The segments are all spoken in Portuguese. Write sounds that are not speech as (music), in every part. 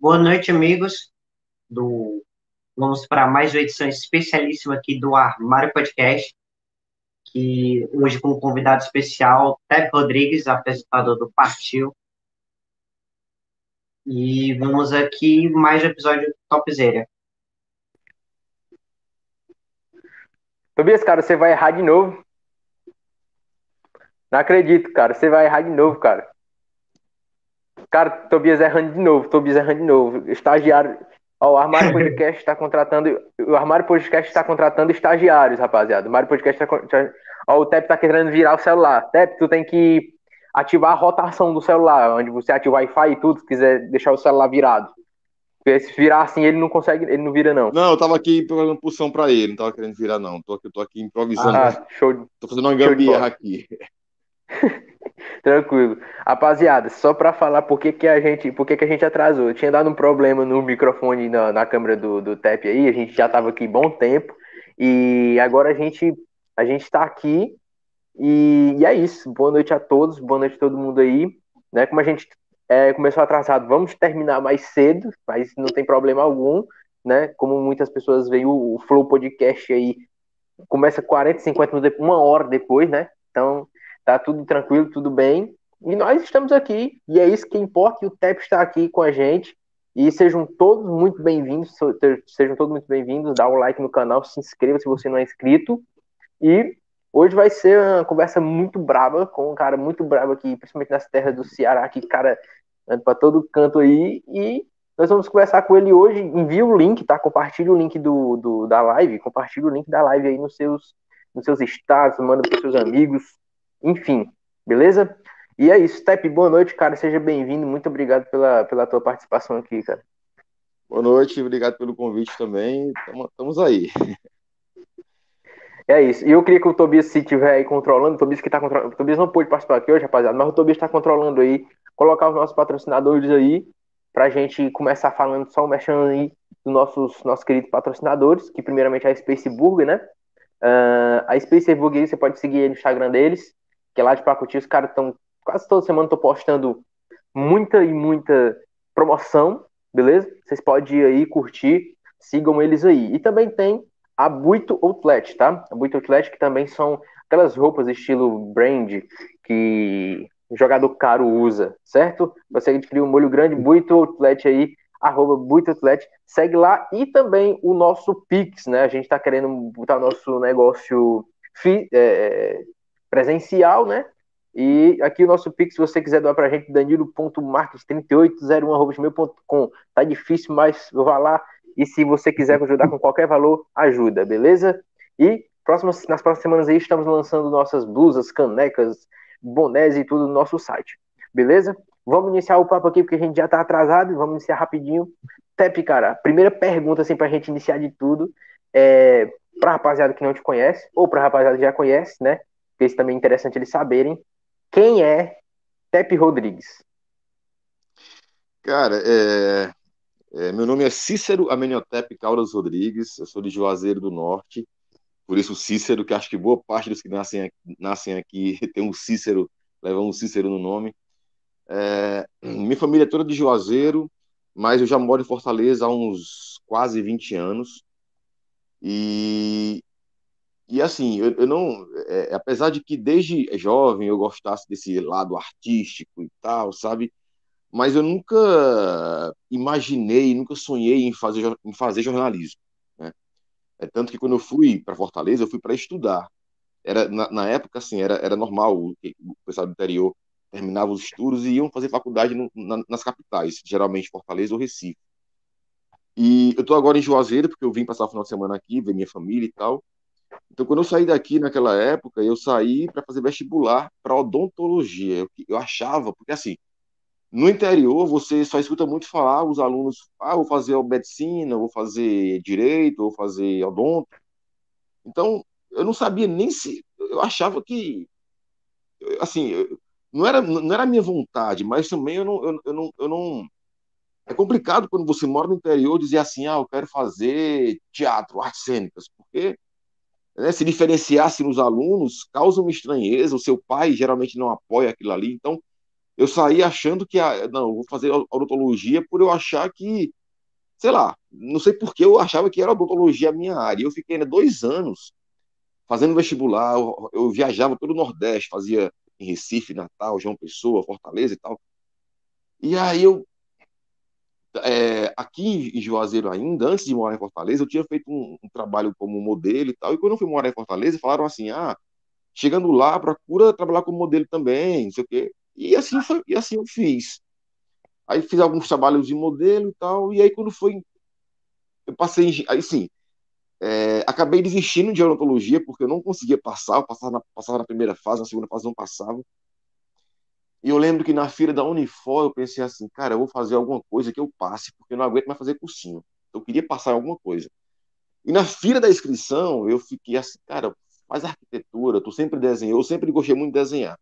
Boa noite, amigos. Do... Vamos para mais uma edição especialíssima aqui do Armário Podcast, que hoje com convidado especial, Pepe Rodrigues, apresentador do Partiu. E vamos aqui mais um episódio Topzera. Tobias, cara, você vai errar de novo. Não acredito, cara. Você vai errar de novo, cara. Cara, Tobias errando de novo, Tobias errando de novo. Estagiário. Ó, o Armário (laughs) Podcast está contratando. O Armário Podcast está contratando estagiários, rapaziada. O Armário Podcast está. Ó, o Tep tá querendo virar o celular. Tep, tu tem que ativar a rotação do celular, onde você ativa o Wi-Fi e tudo, se quiser deixar o celular virado. Porque se virar assim, ele não consegue, ele não vira, não. Não, eu tava aqui pegando pulsão pra ele, não tava querendo virar, não. Tô aqui, tô aqui improvisando. Ah, show. Tô fazendo uma gambiarra aqui. (laughs) Tranquilo. Rapaziada, só para falar por que, que a gente, por que, que a gente atrasou. Eu tinha dado um problema no microfone na, na câmera do, do TEP aí, a gente já estava aqui bom tempo e agora a gente a gente está aqui e, e, é isso. Boa noite a todos, boa noite a todo mundo aí. Né? Como a gente é, começou atrasado, vamos terminar mais cedo, mas não tem problema algum, né? Como muitas pessoas veem o, o Flow Podcast aí começa 40, 50 minutos, uma hora depois, né? Então tá tudo tranquilo, tudo bem. E nós estamos aqui, e é isso que importa, e o TEP está aqui com a gente. E sejam todos muito bem-vindos, sejam todos muito bem-vindos, dá o um like no canal, se inscreva se você não é inscrito. E hoje vai ser uma conversa muito brava, com um cara muito bravo aqui, principalmente nas terras do Ceará, que cara anda para todo canto aí. E nós vamos conversar com ele hoje. Envia o link, tá? Compartilhe o link do, do da live, compartilhe o link da live aí nos seus, nos seus estados, manda para seus amigos, enfim, beleza? E é isso, Step, boa noite, cara, seja bem-vindo, muito obrigado pela, pela tua participação aqui, cara. Boa noite, obrigado pelo convite também, estamos aí. É isso, e eu queria que o Tobias, se estiver aí controlando, o Tobias que tá controlando, o Tobias não pôde participar aqui hoje, rapaziada, mas o Tobias está controlando aí, colocar os nossos patrocinadores aí, pra gente começar falando só o mexendo aí dos nossos, nossos queridos patrocinadores, que primeiramente é a Space Burger, né? Uh, a Space Burger, você pode seguir no Instagram deles, que lá de Pacuti, os caras estão quase toda semana tô postando muita e muita promoção, beleza? Vocês podem ir aí curtir, sigam eles aí. E também tem a Buito Outlet, tá? A Buito Outlet que também são aquelas roupas estilo brand que jogador caro usa, certo? Você adquirir um molho grande, Buito Outlet aí, arroba Buito Outlet, segue lá e também o nosso Pix, né? A gente tá querendo botar o nosso negócio fi, é, presencial, né? E aqui o nosso Pix, se você quiser doar pra gente, danilo.marques3801.com. Tá difícil, mas vá lá. E se você quiser ajudar com qualquer valor, ajuda, beleza? E próximas, nas próximas semanas aí estamos lançando nossas blusas, canecas, bonés e tudo no nosso site. Beleza? Vamos iniciar o papo aqui, porque a gente já tá atrasado. Vamos iniciar rapidinho. Tep, cara, primeira pergunta, assim, pra gente iniciar de tudo. É, pra rapaziada que não te conhece, ou pra rapaziada que já conhece, né? Porque isso também é interessante eles saberem. Quem é Tepe Rodrigues? Cara, é, é, meu nome é Cícero Amenhotep Caldas Rodrigues, eu sou de Juazeiro do Norte, por isso Cícero, que acho que boa parte dos que nascem aqui, nascem aqui (laughs) tem um Cícero, levam um Cícero no nome. É, minha família é toda de Juazeiro, mas eu já moro em Fortaleza há uns quase 20 anos. E e assim, eu, eu não, é, apesar de que desde jovem eu gostasse desse lado artístico e tal, sabe? Mas eu nunca imaginei, nunca sonhei em fazer, em fazer jornalismo. Né? É tanto que quando eu fui para Fortaleza, eu fui para estudar. Era na, na, época assim, era, era normal o, o pessoal do interior terminava os estudos e iam fazer faculdade no, na, nas capitais, geralmente Fortaleza ou Recife. E eu estou agora em Juazeiro porque eu vim passar o final de semana aqui, ver minha família e tal. Então, quando eu saí daqui naquela época, eu saí para fazer vestibular para odontologia. Eu, eu achava, porque assim, no interior você só escuta muito falar os alunos, ah, vou fazer medicina, vou fazer direito, vou fazer odonto. Então, eu não sabia nem se, eu achava que, assim, não era, não era a minha vontade, mas também eu não, eu, eu não, eu não, é complicado quando você mora no interior dizer assim, ah, eu quero fazer teatro, artes cênicas, porque né, se diferenciasse nos alunos, causa uma estranheza, o seu pai geralmente não apoia aquilo ali, então eu saí achando que, a, não, vou fazer odontologia por eu achar que, sei lá, não sei por que eu achava que era odontologia a minha área. Eu fiquei ainda dois anos fazendo vestibular, eu, eu viajava todo o Nordeste, fazia em Recife, Natal, João Pessoa, Fortaleza e tal. E aí eu, é, aqui em Juazeiro ainda, antes de morar em Fortaleza, eu tinha feito um, um, trabalho como modelo e tal, e quando eu fui morar em Fortaleza, falaram assim, ah, chegando lá, procura trabalhar como modelo também, não sei o quê. E assim, foi, e assim eu fiz. Aí fiz alguns trabalhos de modelo e tal, e aí quando foi. Eu passei. Aí sim. É, acabei desistindo de odontologia porque eu não conseguia passar, eu passava na, passava na primeira fase, na segunda fase não passava. E eu lembro que na feira da Unifor eu pensei assim, cara, eu vou fazer alguma coisa que eu passe, porque eu não aguento mais fazer cursinho. Eu queria passar alguma coisa. E na fila da inscrição eu fiquei assim, cara, faz arquitetura, tu sempre desenhou, eu sempre gostei muito de desenhar.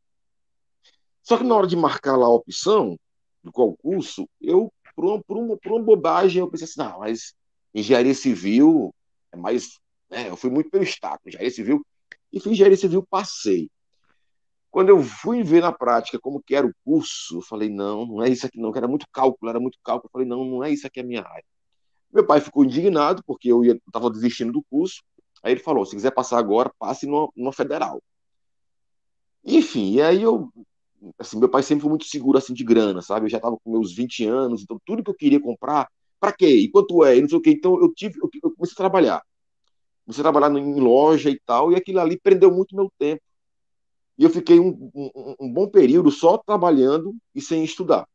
Só que na hora de marcar lá a opção do qual curso, eu, por uma, por uma, por uma bobagem, eu pensei assim, não, mas engenharia civil é mais. Né, eu fui muito pelo status, engenharia civil, e engenharia civil, passei. Quando eu fui ver na prática como que era o curso, eu falei, não, não é isso aqui não, que era muito cálculo, era muito cálculo. Eu falei, não, não é isso aqui a minha área. Meu pai ficou indignado, porque eu estava desistindo do curso. Aí ele falou, se quiser passar agora, passe numa, numa federal. Enfim, e aí eu assim, meu pai sempre foi muito seguro assim de grana, sabe? Eu já estava com meus 20 anos, então tudo que eu queria comprar, para quê? E quanto é? E não sei o quê. Então eu tive, eu, comecei a trabalhar. Comecei a trabalhar em loja e tal, e aquilo ali prendeu muito meu tempo. E eu fiquei um, um, um bom período só trabalhando e sem estudar.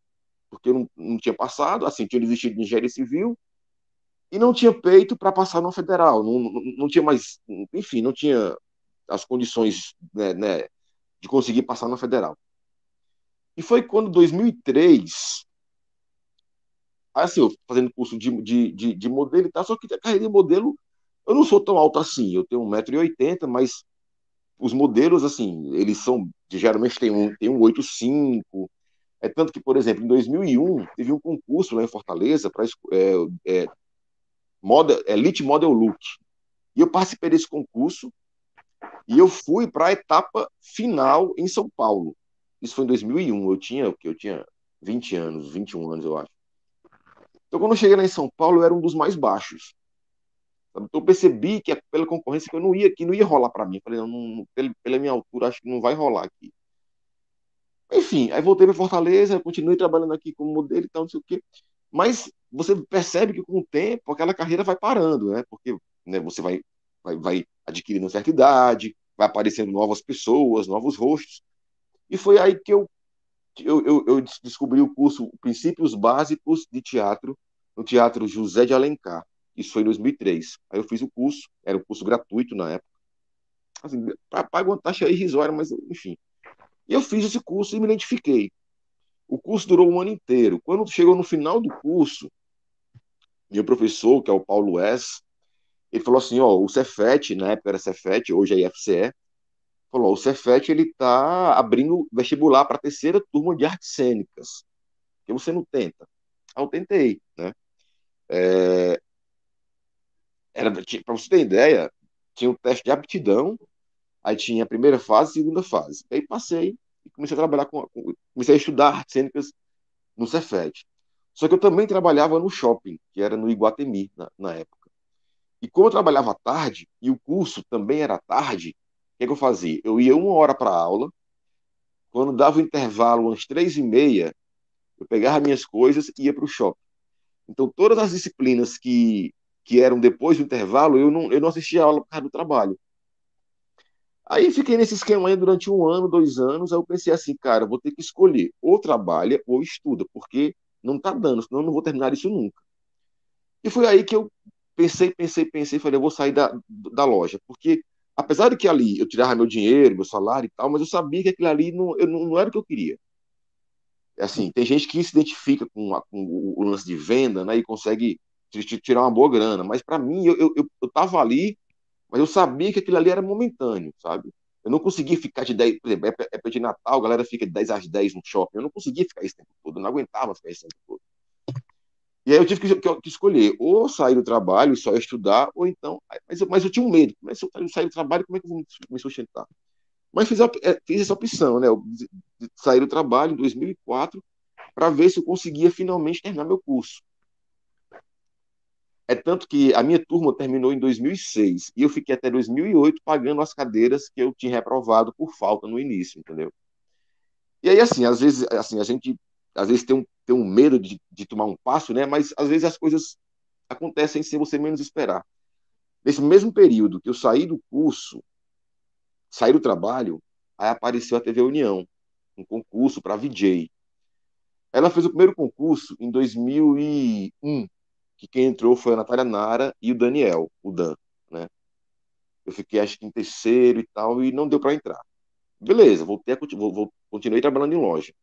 Porque eu não, não tinha passado, assim, tinha desistido de engenharia civil e não tinha peito para passar no federal. Não, não, não, tinha mais, enfim, não tinha as condições né, né, de conseguir passar na federal. E foi quando, 2003, assim, eu fazendo curso de, de, de, de modelo e tal, só que a carreira de modelo, eu não sou tão alto assim, eu tenho 1,80m, mas os modelos, assim, eles são, geralmente tem um, tem um 8,5, é tanto que, por exemplo, em 2001, teve um concurso lá em Fortaleza para é, é, model, Elite Model Look. E eu participei desse concurso e eu fui para a etapa final em São Paulo. Isso foi em 2001. Eu tinha o que? Eu tinha 20 anos, 21 anos, eu acho. Então, quando eu cheguei lá em São Paulo, eu era um dos mais baixos. Então, eu percebi que pela concorrência que eu não ia, que não ia rolar para mim. Eu falei, não, não, pela minha altura, acho que não vai rolar aqui. Enfim, aí voltei para Fortaleza, continuei trabalhando aqui como modelo e tal, não sei o quê. Mas você percebe que com o tempo aquela carreira vai parando, né? Porque né, você vai, vai, vai adquirindo certa idade, vai aparecendo novas pessoas, novos rostos. E foi aí que eu, eu, eu, eu descobri o curso Princípios Básicos de Teatro no Teatro José de Alencar. Isso foi em 2003. Aí eu fiz o curso, era um curso gratuito na época. Assim, pago uma taxa irrisória, mas enfim. E eu fiz esse curso e me identifiquei. O curso durou um ano inteiro. Quando chegou no final do curso, meu professor, que é o Paulo S., ele falou assim, ó, o Cefet, na época era Cefet, hoje é IFCE, falou, o Cefet ele está abrindo vestibular para a terceira turma de artes cênicas. que você não tenta? Aí eu tentei, né? É, para você ter ideia, tinha o um teste de aptidão, aí tinha a primeira fase e segunda fase. Aí passei e comecei a trabalhar com, comecei a estudar artes cênicas no Cefet. Só que eu também trabalhava no shopping, que era no Iguatemi na, na época. E como eu trabalhava à tarde e o curso também era tarde, que, que eu fazia? Eu ia uma hora para a aula, quando dava o intervalo, umas três e meia, eu pegava minhas coisas e ia para o shopping. Então, todas as disciplinas que, que eram depois do intervalo, eu não, eu não assistia a aula por causa do trabalho. Aí fiquei nesse esquema aí durante um ano, dois anos. Aí eu pensei assim, cara, vou ter que escolher ou trabalha ou estuda, porque não tá dando, senão eu não vou terminar isso nunca. E foi aí que eu pensei, pensei, pensei, falei, eu vou sair da, da loja, porque apesar de que ali eu tirava meu dinheiro, meu salário e tal, mas eu sabia que aquilo ali não, eu, não, não era o que eu queria. Assim, tem gente que se identifica com, a, com o lance de venda, né, e consegue tirar uma boa grana, mas para mim, eu, eu, eu tava ali, mas eu sabia que aquilo ali era momentâneo, sabe? Eu não conseguia ficar de 10, por exemplo, época de Natal, a galera fica de 10 às 10 no shopping, eu não conseguia ficar esse tempo todo, eu não aguentava ficar esse tempo todo. E aí eu tive que, que, que, escolher, ou sair do trabalho e só estudar, ou então. Mas eu, mas eu tinha um medo. Mas se eu sair do trabalho, como é que eu vou me sustentar? Mas fiz, a, é, fiz essa opção, né? Sair do trabalho em 2004 para ver se eu conseguia finalmente terminar meu curso. É tanto que a minha turma terminou em 2006 e eu fiquei até 2008 pagando as cadeiras que eu tinha reprovado por falta no início, entendeu? E aí, assim, às vezes, assim, a gente às vezes tem um, tem um medo de, de tomar um passo, né? Mas às vezes as coisas acontecem sem você menos esperar. Nesse mesmo período que eu saí do curso, saí do trabalho, aí apareceu a TV União, um concurso para VJ. Ela fez o primeiro concurso em 2001, que quem entrou foi a Natália Nara e o Daniel, o Dan, né? Eu fiquei acho que em terceiro e tal e não deu para entrar. Beleza, voltei a, continuei trabalhando em loja.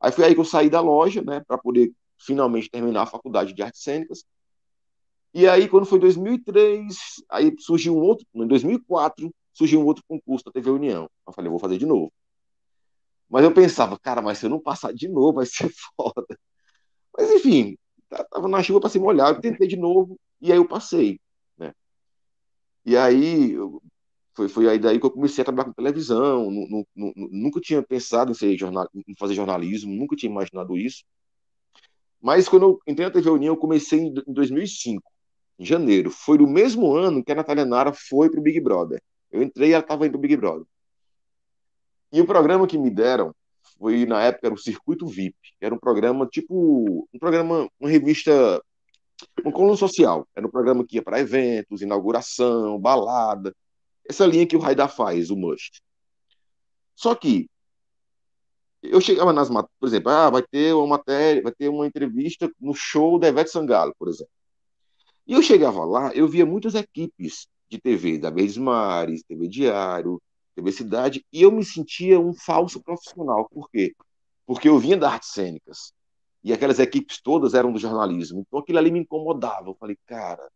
Aí foi aí que eu saí da loja, né, para poder finalmente terminar a faculdade de artes cênicas. E aí quando foi 2003, aí surgiu um outro, em 2004, surgiu um outro concurso da TV União. Eu falei, vou fazer de novo. Mas eu pensava, cara, mas se eu não passar de novo, vai ser (laughs) foda. Mas enfim, tava na chuva para se molhar, eu tentei de novo e aí eu passei, né? E aí foi, foi aí daí que eu comecei a trabalhar com televisão, nunca tinha pensado em, ser jornal, em fazer jornalismo, nunca tinha imaginado isso. Mas quando eu entrei na TV União, eu comecei em 2005, em janeiro. Foi no mesmo ano que a Natália Nara foi para o Big Brother. Eu entrei e ela estava indo para o Big Brother. E o programa que me deram foi na época era o Circuito VIP, era um programa tipo um programa, uma revista, uma coluna social. Era um programa que ia para eventos, inauguração, balada, essa linha que o Raida faz, o Must. Só que eu chegava nas por exemplo, ah, vai ter uma matéria, vai ter uma entrevista no show da Ivete Sangalo, por exemplo. E eu chegava lá, eu via muitas equipes de TV, da Verdes Mares, TV Diário, TV Cidade, e eu me sentia um falso profissional. Por quê? Porque eu vinha das artes cênicas, e aquelas equipes todas eram do jornalismo, então aquilo ali me incomodava. Eu falei, cara,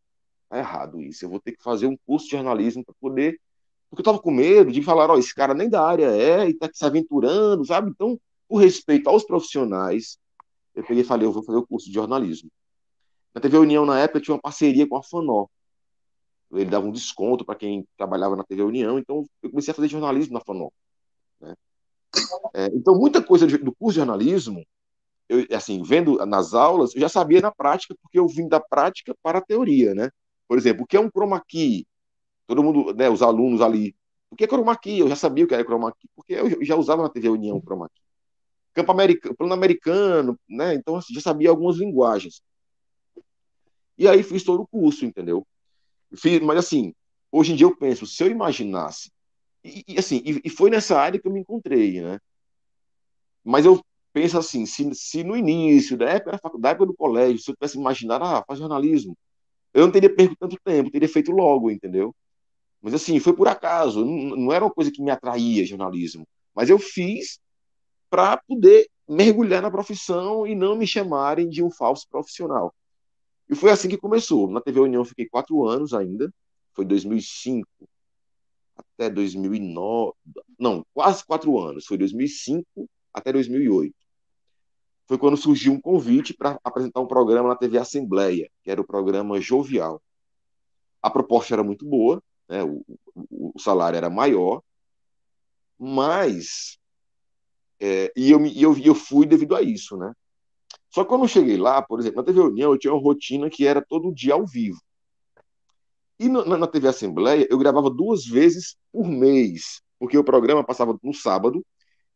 tá errado isso, eu vou ter que fazer um curso de jornalismo para poder. Porque eu tava com medo de falar, ó, oh, esse cara nem da área é, e tá se aventurando, sabe? Então, por respeito aos profissionais, eu peguei e falei, eu vou fazer o curso de jornalismo. Na TV União, na época, tinha uma parceria com a FANO, ele dava um desconto para quem trabalhava na TV União, então eu comecei a fazer jornalismo na FANOL. Né? É, então, muita coisa do curso de jornalismo, eu, assim, vendo nas aulas, eu já sabia na prática, porque eu vim da prática para a teoria, né? Por exemplo, o que é um chroma key? Todo mundo, né, os alunos ali, o que é chroma key? Eu já sabia o que era chroma key, porque eu já usava na TV União chroma key. Campo americano, plano americano, né? Então, assim, já sabia algumas linguagens. E aí fiz todo o curso, entendeu? Mas assim, hoje em dia eu penso, se eu imaginasse, e, e assim, e, e, foi nessa área que eu me encontrei, né? Mas eu penso assim, se, se no início, da época da faculdade, da época do colégio, se eu tivesse imaginado, ah, faz jornalismo, eu não teria perdido tanto tempo, teria feito logo, entendeu? Mas assim, foi por acaso, não, não era uma coisa que me atraía jornalismo, mas eu fiz para poder mergulhar na profissão e não me chamarem de um falso profissional. E foi assim que começou. Na TV União fiquei quatro anos ainda, foi 2005 até 2009, não, quase quatro anos, foi 2005 até 2008. Foi quando surgiu um convite para apresentar um programa na TV Assembleia, que era o programa Jovial. A proposta era muito boa, né, o, o, o salário era maior, mas é, e, eu, e eu, eu fui devido a isso, né? Só que quando eu cheguei lá, por exemplo, na TV União, eu tinha uma rotina que era todo dia ao vivo. E na, na TV Assembleia, eu gravava duas vezes por mês, porque o programa passava no sábado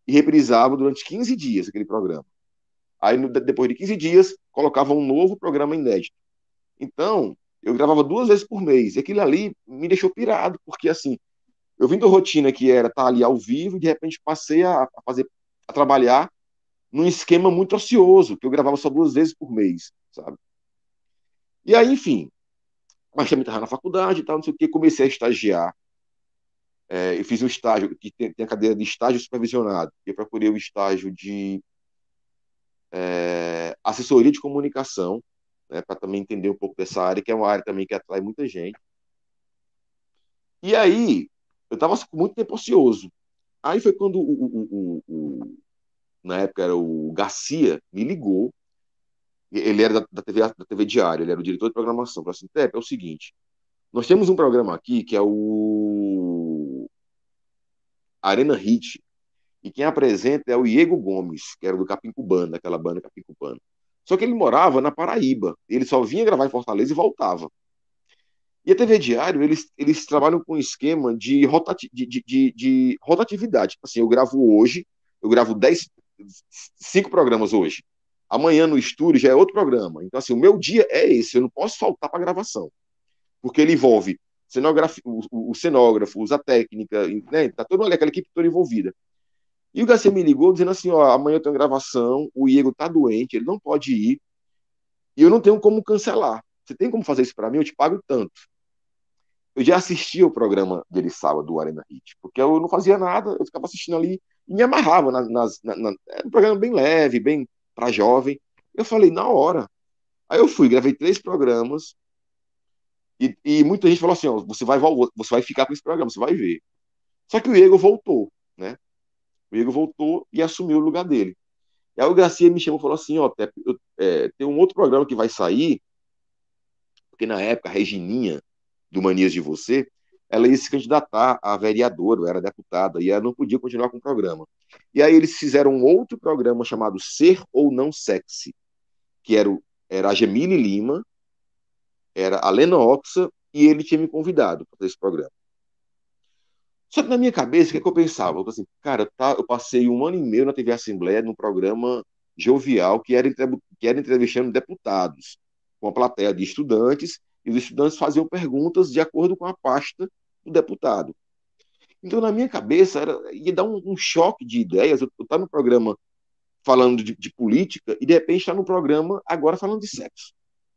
e reprisava durante 15 dias aquele programa. Aí, no, depois de 15 dias, colocava um novo programa inédito. Então, eu gravava duas vezes por mês. E aquilo ali me deixou pirado, porque assim, eu vim da rotina que era estar ali ao vivo e de repente passei a, a fazer, a trabalhar num esquema muito ocioso, que eu gravava só duas vezes por mês, sabe? E aí, enfim, mas também estava na faculdade e tal, não sei o que, comecei a estagiar. É, eu fiz um estágio, que tem, tem, a cadeira de estágio supervisionado, e eu procurei o estágio de é, assessoria de comunicação, né, para também entender um pouco dessa área, que é uma área também que atrai muita gente. E aí, eu estava com muito tempo ocioso. Aí foi quando o, o, o, na época era o Garcia, me ligou. Ele era da, da, TV, da TV Diário, ele era o diretor de programação. Falou assim: Tepe, é o seguinte, nós temos um programa aqui que é o Arena Hit. E quem apresenta é o Diego Gomes, que era do Capim Cubano, daquela banda Capim Cubano. Só que ele morava na Paraíba. Ele só vinha gravar em Fortaleza e voltava. E a TV Diário, eles, eles trabalham com um esquema de, rotati de, de, de, de rotatividade. Assim, eu gravo hoje, eu gravo dez, cinco programas hoje. Amanhã no estúdio já é outro programa. Então, assim, o meu dia é esse, eu não posso faltar para gravação. Porque ele envolve o, o, cenógrafo, usa técnica, né? Tá toda aquela equipe toda envolvida. E o Garcia me ligou dizendo assim: ó, amanhã eu tenho gravação, o Diego tá doente, ele não pode ir, e eu não tenho como cancelar. Você tem como fazer isso para mim? Eu te pago tanto. Eu já assistia o programa dele sábado, do Arena Hit, porque eu não fazia nada, eu ficava assistindo ali me amarrava nas, nas, na, na, era um programa bem leve, bem para jovem. Eu falei, na hora. Aí eu fui, gravei três programas, e, e, muita gente falou assim: ó, você, vai, você vai ficar com esse programa, você vai ver. Só que o Diego voltou, né? O Diego voltou e assumiu o lugar dele. E aí o Garcia me chamou e falou assim: ó, é, tem um outro programa que vai sair, porque na época a Regininha, do Manias de Você, ela ia se candidatar a vereadora, era deputada, e ela não podia continuar com o programa. E aí eles fizeram um outro programa chamado Ser ou Não Sexy, que era, era a Gemile Lima, era a Lena Oxa, e ele tinha me convidado para esse programa. Só que na minha cabeça, o que, é que eu pensava? Eu assim, cara, tá, eu passei um ano e meio na TV Assembleia, num programa jovial, que era, que era entrevistando deputados, com a plateia de estudantes, e os estudantes faziam perguntas de acordo com a pasta do deputado. Então, na minha cabeça, era, ia dar um, um choque de ideias. Eu estar no programa falando de, de, política e, de repente, estar no programa agora falando de sexo.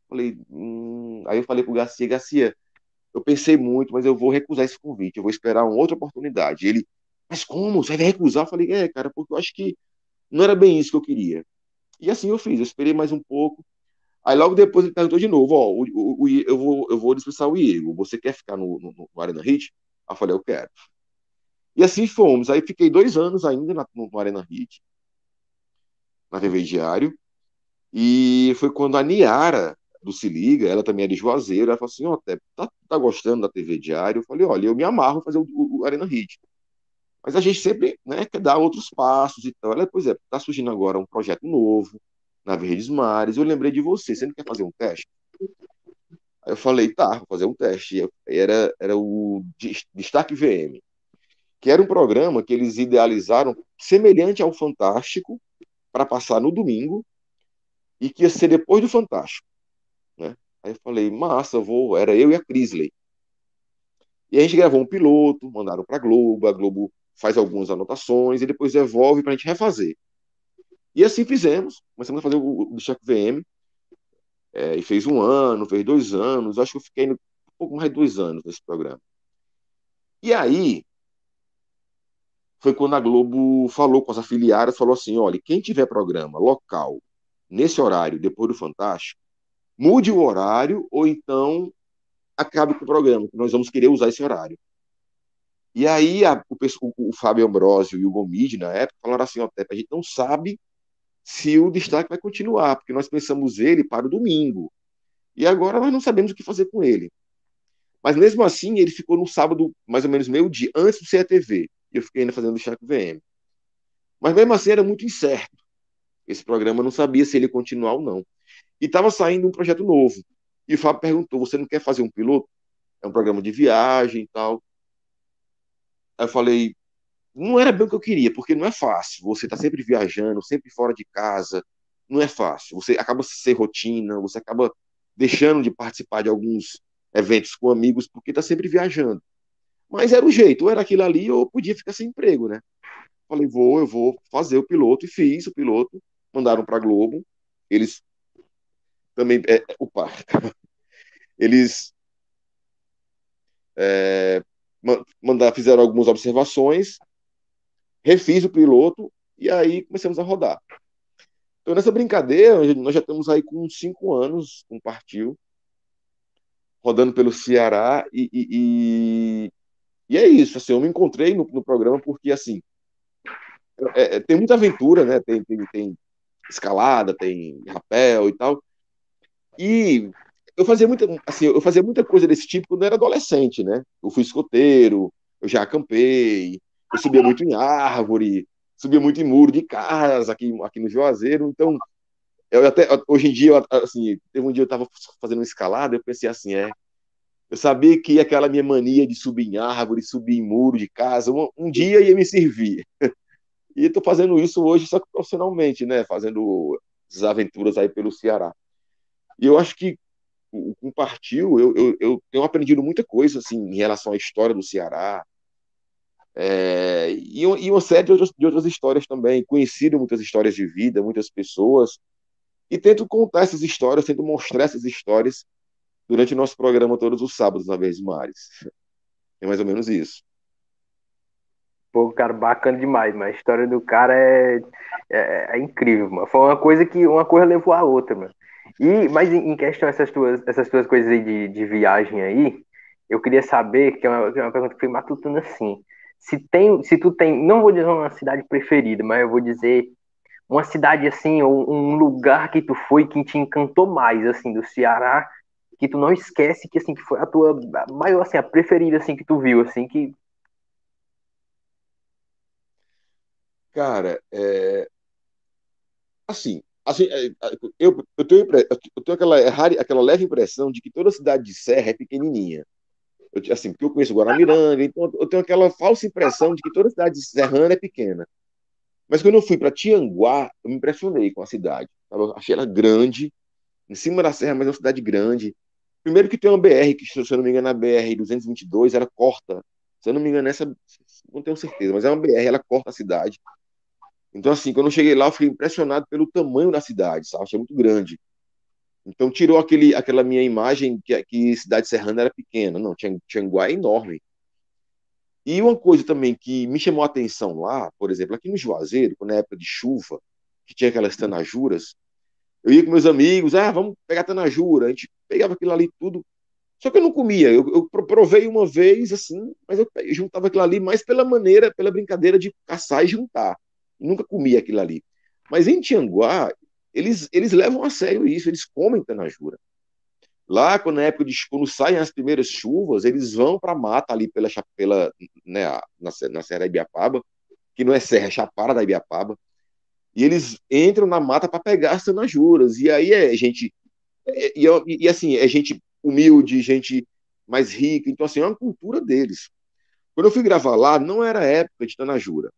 Falei, hum... aí eu falei para o Garcia, Garcia, eu pensei muito, mas eu vou recusar esse convite, eu vou esperar uma outra oportunidade. Ele, mas como? Você vai recusar? Eu falei, é, cara, porque eu acho que não era bem isso que eu queria. E assim eu fiz, eu esperei mais um pouco. Aí logo depois ele perguntou de novo, ó, o, o, o, eu, vou, eu vou dispensar o Iego, você quer ficar no, no, no Arena Hit? Aí eu falei, eu quero. E assim fomos. Aí fiquei dois anos ainda na, no, Arena Hit, na TV Diário. E foi quando a Niara, do Se Liga, ela também é de Juazeiro, ela falou assim, ó, oh, tá, tá gostando da TV Diário? Eu falei, olha, eu me amarro fazer o, o, Arena Hit. Mas a gente sempre né, quer dar outros passos e tal. Ela, pois é, tá surgindo agora um projeto novo, na Verdes Mares, eu lembrei de você, você não quer fazer um teste? Aí eu falei, tá, vou fazer um teste. Era, era o Destaque VM, que era um programa que eles idealizaram semelhante ao Fantástico, para passar no domingo, e que ia ser depois do Fantástico. Né? Aí eu falei, massa, vou. Era eu e a Crisley. E a gente gravou um piloto, mandaram para a Globo, a Globo faz algumas anotações e depois devolve para a gente refazer. E assim fizemos, começamos a fazer o, o VM, é, e fez um ano, fez dois anos, acho que eu fiquei um pouco mais de dois anos nesse programa. E aí, foi quando a Globo falou com as afiliadas, falou assim, olha, quem tiver programa local nesse horário, depois do Fantástico, mude o horário ou então acabe com o programa, que nós vamos querer usar esse horário. E aí a, o, o, o, Fábio Ambrosio e o Gomide, na época, falaram assim, ó, a gente não sabe se o destaque vai continuar, porque nós pensamos ele para o domingo. E agora nós não sabemos o que fazer com ele. Mas mesmo assim, ele ficou no sábado, mais ou menos meio dia, antes do CETV. E eu fiquei ainda fazendo o destaque VM. Mas mesmo assim era muito incerto. Esse programa não sabia se ele continuar ou não. E estava saindo um projeto novo. E o Fábio perguntou: você não quer fazer um piloto? É um programa de viagem e tal. Aí eu falei: não era bem o que eu queria, porque não é fácil. Você está sempre viajando, sempre fora de casa. Não é fácil. Você acaba sem rotina, você acaba deixando de participar de alguns eventos com amigos porque está sempre viajando. Mas era o jeito, ou era aquilo ali, ou podia ficar sem emprego, né? Falei, vou, eu vou fazer o piloto, e fiz o piloto. Mandaram para Globo. Eles também. É, opa! (laughs) Eles é, fizeram algumas observações, refiz o piloto e aí começamos a rodar. Então, nessa brincadeira, nós já estamos aí com cinco anos com Partiu, rodando pelo Ceará e, e, e, e, é isso. Assim, eu me encontrei no, no programa porque, assim, é, é, tem muita aventura, né? Tem, tem, tem escalada, tem rapel e tal. E eu fazia muita, assim, eu fazia muita coisa desse tipo quando eu era adolescente, né? Eu fui escoteiro, eu já acampei, eu subia muito em árvore, subia muito em muro de casa aqui, aqui no Juazeiro, então eu até hoje em dia, assim, teve um dia eu estava fazendo uma escalada, eu pensei assim, é, eu sabia que aquela minha mania de subir em árvore, subir em muro de casa, um, um dia ia me servir. E estou fazendo isso hoje só que profissionalmente, né, fazendo desaventuras aí pelo Ceará. E eu acho que com Partiu, eu, eu, eu tenho aprendido muita coisa assim, em relação à história do Ceará, é, e, e, uma série de outras, de outras histórias também. Conhecido muitas histórias de vida, muitas pessoas, e tento contar essas histórias, tento mostrar essas histórias durante o nosso programa todos os sábados na Vez Mares. É mais ou menos isso. Pô, cara, bacana demais, mas a história do cara é, é, é incrível, mano. Foi uma coisa que uma coisa levou a outra, mano. E, mas em questão essas tuas, essas tuas coisas aí de, de viagem aí, eu queria saber, que é uma, é uma pergunta que foi matutando assim, se tem, se tu tem, não vou dizer uma cidade preferida, mas eu vou dizer uma cidade assim, ou um lugar que tu foi que te encantou mais, assim, do Ceará, que tu não esquece que, assim, que foi a tua maior, assim, a preferida, assim, que tu viu, assim, que... Cara, é... Assim, assim eu, eu, tenho, eu tenho aquela, aquela leve impressão de que toda cidade de serra é pequenininha. Eu, assim, porque eu conheço Guaramiranga, então eu tenho aquela falsa impressão de que toda cidade serrana é pequena. Mas quando eu fui para Tianguá, eu me impressionei com a cidade. Eu achei ela grande, em cima da serra, mas é uma cidade grande. Primeiro que tem uma BR, que se eu não me engano, a BR 222, ela corta. Se eu não me engano, essa. Não tenho certeza, mas é uma BR, ela corta a cidade. Então, assim, quando eu cheguei lá, eu fiquei impressionado pelo tamanho da cidade, sabe? Achei muito grande. Então, tirou aquele, aquela minha imagem que, que cidade serrana era pequena. Não, Tianguá é enorme. E uma coisa também que me chamou a atenção lá, por exemplo, aqui no Juazeiro, quando é época de chuva, que tinha aquelas tanajuras, eu ia com meus amigos, ah, vamos pegar tanajura, a gente pegava aquilo ali tudo, só que eu não comia, eu, eu provei uma vez, assim, mas eu, eu juntava aquilo ali mais pela maneira, pela brincadeira de caçar e juntar, nunca comia aquilo ali. Mas em Tianguá, eles, eles levam a sério isso, eles comem tanajura. Lá, quando, na época de, quando saem as primeiras chuvas, eles vão para a mata ali pela, pela né, na, na Serra da Ibiapaba, que não é serra, é chapada da Ibiapaba, e eles entram na mata para pegar as tanajuras. E aí é gente. E, e, e, assim, é gente humilde, gente mais rica. Então, assim, é uma cultura deles. Quando eu fui gravar lá, não era época de tanajura.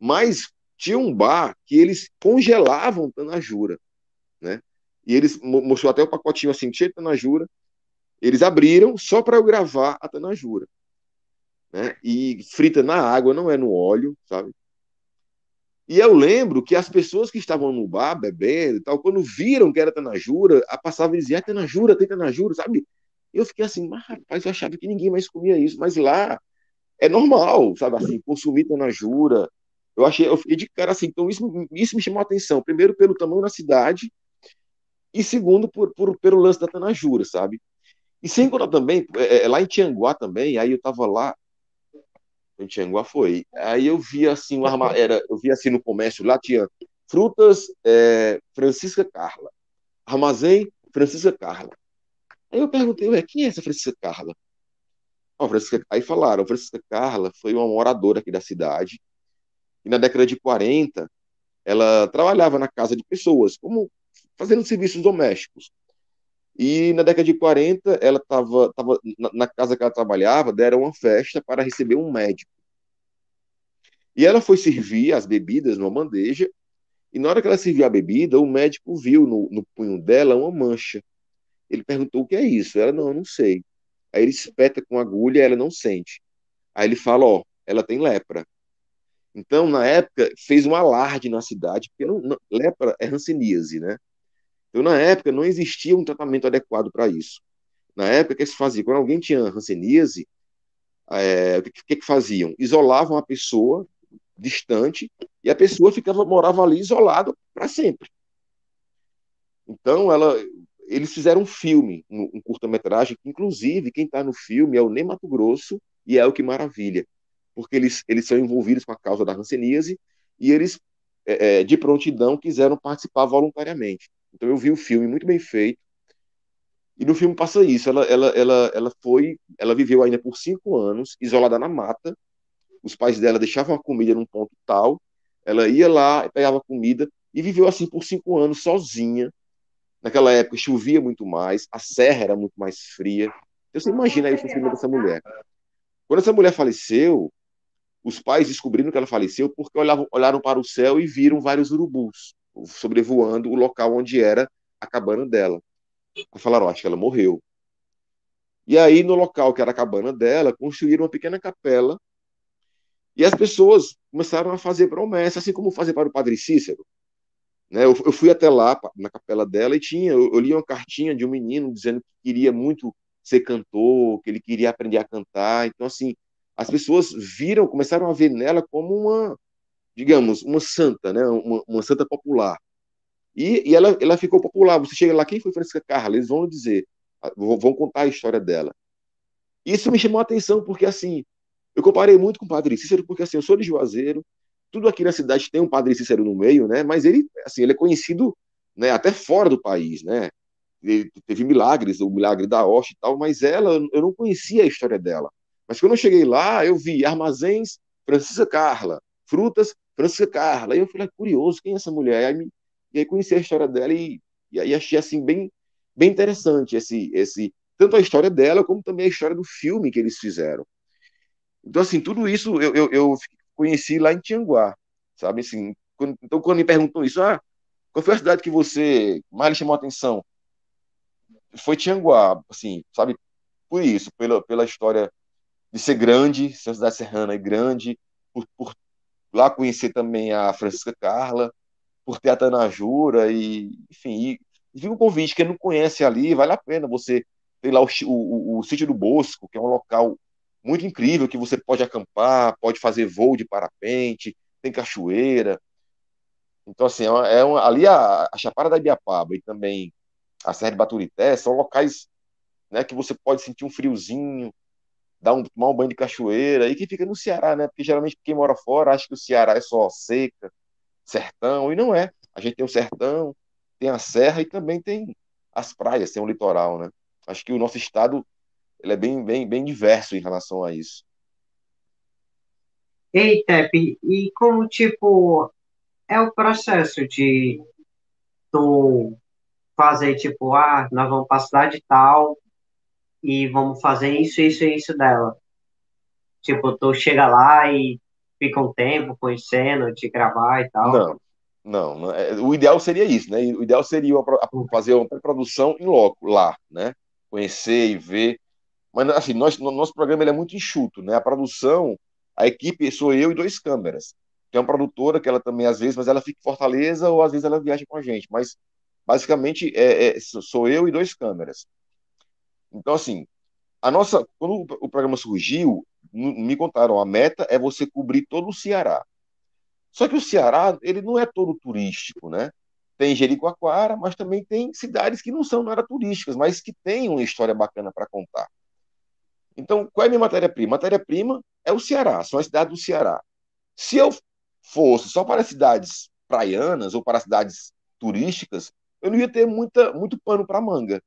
Mas tinha um bar que eles congelavam tanajura, né? E eles mostrou até o pacotinho assim, cheio de tanajura. Eles abriram só para eu gravar a tanajura. Né? E frita na água, não é no óleo, sabe? E eu lembro que as pessoas que estavam no bar bebendo e tal, quando viram que era tanajura, a passava e dizia, ah, tanajura, tem tanajura, sabe? Eu fiquei assim, mas rapaz, eu achava que ninguém mais comia isso, mas lá é normal, sabe assim, consumir tanajura. Eu achei, eu fiquei de cara assim, então isso, isso me chamou a atenção, primeiro pelo tamanho da cidade e segundo, por, por, pelo lance da Tanajura, sabe? E sem contar também, é, é, lá em Tianguá também, aí eu tava lá, em Tianguá foi, aí eu vi assim, um arma, era, eu vi assim no comércio, lá tinha frutas é, Francisca Carla, armazém Francisca Carla. Aí eu perguntei, ué, quem é essa Francisca Carla? Oh, Francisca... Aí falaram, Francisca Carla foi uma moradora aqui da cidade, e na década de 40, ela trabalhava na casa de pessoas, como fazendo serviços domésticos. E na década de 40, ela estava tava, na, na, casa que ela trabalhava, deram uma festa para receber um médico. E ela foi servir as bebidas numa bandeja, e na hora que ela serviu a bebida, o médico viu no, no punho dela uma mancha. Ele perguntou o que é isso. Ela, não, não sei. Aí ele espeta com agulha, ela não sente. Aí ele fala, ó, ela tem lepra. Então, na época, fez um alarde na cidade, porque não, não, lepra é hanseníase, né? Então, na época, não existia um tratamento adequado para isso. Na época, o que se fazia? Quando alguém tinha hanseníase, é, o que, que, que faziam? Isolavam a pessoa distante e a pessoa ficava morava ali isolada para sempre. Então, ela, eles fizeram um filme, um, um curta-metragem, que inclusive quem está no filme é o Ney Mato Grosso e é o que maravilha, porque eles, eles são envolvidos com a causa da hanseníase e eles, é, é de prontidão, quiseram participar voluntariamente. Então eu vi o filme muito bem feito. E no filme passa isso. Ela, ela, ela, ela foi, ela viveu ainda por cinco anos isolada na mata, os pais dela deixavam a comida num ponto tal, ela ia lá, pegava comida e viveu assim por cinco anos sozinha. Naquela época chovia muito mais, a serra era muito mais fria. Então, você imagina aí o sofrimento dessa mulher. Quando essa mulher faleceu, os pais descobriram que ela faleceu porque olhavam, olharam para o céu e viram vários urubus sobrevoando o local onde era a cabana dela. Falaram, acho que ela morreu. E aí, no local que era a cabana dela, construíram uma pequena capela e as pessoas começaram a fazer promessas, assim como fazer para o Padre Cícero. Né? Eu, eu, fui até lá, na capela dela, e tinha, eu, eu, li uma cartinha de um menino dizendo que queria muito ser cantor, que ele queria aprender a cantar. Então, assim, as pessoas viram, começaram a ver nela como uma, digamos, uma santa, né? uma, uma santa popular. E, e ela, ela ficou popular. Você chega lá, quem foi Francisca Carla? Eles vão dizer, vão contar a história dela. Isso me chamou a atenção, porque, assim, eu comparei muito com o Padre Cícero, porque assim, eu sou de Juazeiro, tudo aqui na cidade tem um Padre Cícero no meio, né? Mas ele, assim, ele é conhecido, né, até fora do país, né? Ele teve milagres, o milagre da Hoste e tal, mas ela, eu não conhecia a história dela. Mas quando eu cheguei lá, eu vi armazéns Francisca Carla, frutas Francisca Carla. Aí eu falei, curioso, quem é essa mulher? Aí, e aí conheci a história dela e, e aí achei assim bem, bem interessante esse, esse tanto a história dela como também a história do filme que eles fizeram. Então, assim, tudo isso eu, eu, eu conheci lá em Tianguá, sabe? Assim, quando, então, quando me perguntou isso, ah, qual foi a cidade que você mais lhe chamou a atenção? Foi Tianguá, assim, sabe? Por isso, pela, pela história de ser grande, ser uma cidade serrana e grande, por, por lá conhecer também a Francisca Carla, por ter a Tanajura, e, enfim, e, e um convite, quem não conhece ali, vale a pena você ter lá o, o, o, o Sítio do Bosco, que é um local muito incrível, que você pode acampar, pode fazer voo de parapente, tem cachoeira. Então, assim, é, uma, é ali a, a, Chapada da Ibiapaba e também a Serra de Baturité são locais né, que você pode sentir um friozinho, dar um, tomar um banho de cachoeira, e que fica no Ceará, né? Porque geralmente quem mora fora acha que o Ceará é só seca, sertão, e não é. A gente tem o sertão, tem a serra e também tem as praias, tem o litoral, né? Acho que o nosso estado ele é bem, bem, bem diverso em relação a isso. Ei, Tepe, e como, tipo, é o processo de tu fazer, tipo, ah, nós vamos para a cidade tal e vamos fazer isso, isso e isso dela. Tipo, tu chega lá e fica um tempo conhecendo, te gravar e tal. Não, não. É, o ideal seria isso, né? O ideal seria fazer uma produção em loco, lá, né? Conhecer e ver mas, assim, nós, nosso programa é muito enxuto, né? A produção, a equipe sou eu e dois câmeras. Tem uma produtora que ela também, às vezes, mas ela fica em Fortaleza ou às vezes ela viaja com a gente. Mas, basicamente, é, é, sou eu e dois câmeras. Então, assim, a nossa, quando o programa surgiu, me contaram, a meta é você cobrir todo o Ceará. Só que o Ceará, ele não é todo turístico, né? Tem Jericoacoara, mas também tem cidades que não são nada turísticas, mas que têm uma história bacana para contar. Então, qual é a minha matéria-prima? Matéria-prima é o Ceará, são as cidades do Ceará. Se eu fosse só para cidades praianas ou para cidades turísticas, eu não ia ter muita, muito pano para manga.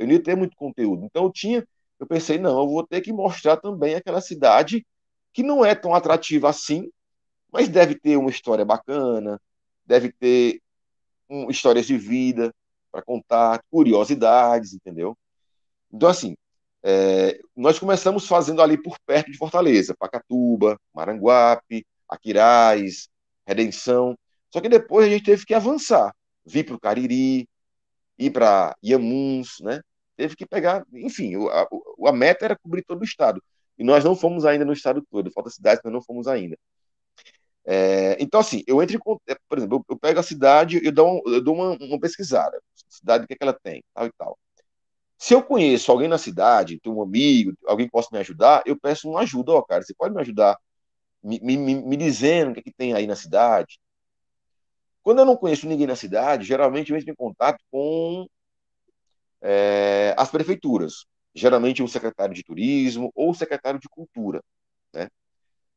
Eu ia ter muito conteúdo. Então, eu tinha, eu pensei, não, eu vou ter que mostrar também aquela cidade que não é tão atrativa assim, mas deve ter uma história bacana, deve ter um, histórias de vida para contar, curiosidades, entendeu? Então, assim, é, nós começamos fazendo ali por perto de Fortaleza, Pacatuba, Maranguape, Aquiraz, Redenção. Só que depois a gente teve que avançar, vir para o Cariri, ir para Iamuns, né? Teve que pegar, enfim, a, a, meta era cobrir todo o estado. E nós não fomos ainda no estado todo, falta cidades, nós não fomos ainda. É, então, assim, eu entro em, é, por exemplo, eu, pego a cidade, eu dou, eu dou uma, uma pesquisada, cidade, o que, é que ela tem, tal e tal. Se eu conheço alguém na cidade, tenho um amigo, alguém que possa me ajudar, eu peço uma ajuda, ó, oh, cara, você pode me ajudar me, me, me dizendo o que, é que tem aí na cidade? Quando eu não conheço ninguém na cidade, geralmente eu entro em contato com é, as prefeituras, geralmente o secretário de turismo ou o secretário de cultura, né?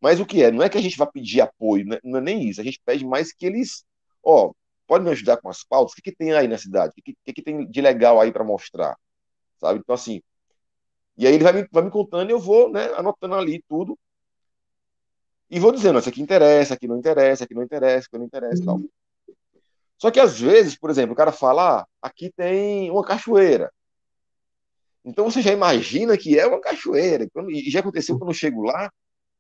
Mas o que é? Não é que a gente vai pedir apoio, né? não é nem isso. A gente pede mais que eles, ó, pode me ajudar com as pautas? O que, que tem aí na cidade? O que, que, que tem de legal aí para mostrar? sabe? Então, assim, e aí ele vai me, vai me contando e eu vou, né, anotando ali tudo. E vou dizendo, isso aqui interessa, aqui não interessa, aqui não interessa, aqui não interessa, tal. Só que às vezes, por exemplo, o cara fala, ah, aqui tem uma cachoeira. Então você já imagina que é uma cachoeira. E já aconteceu quando eu chego lá,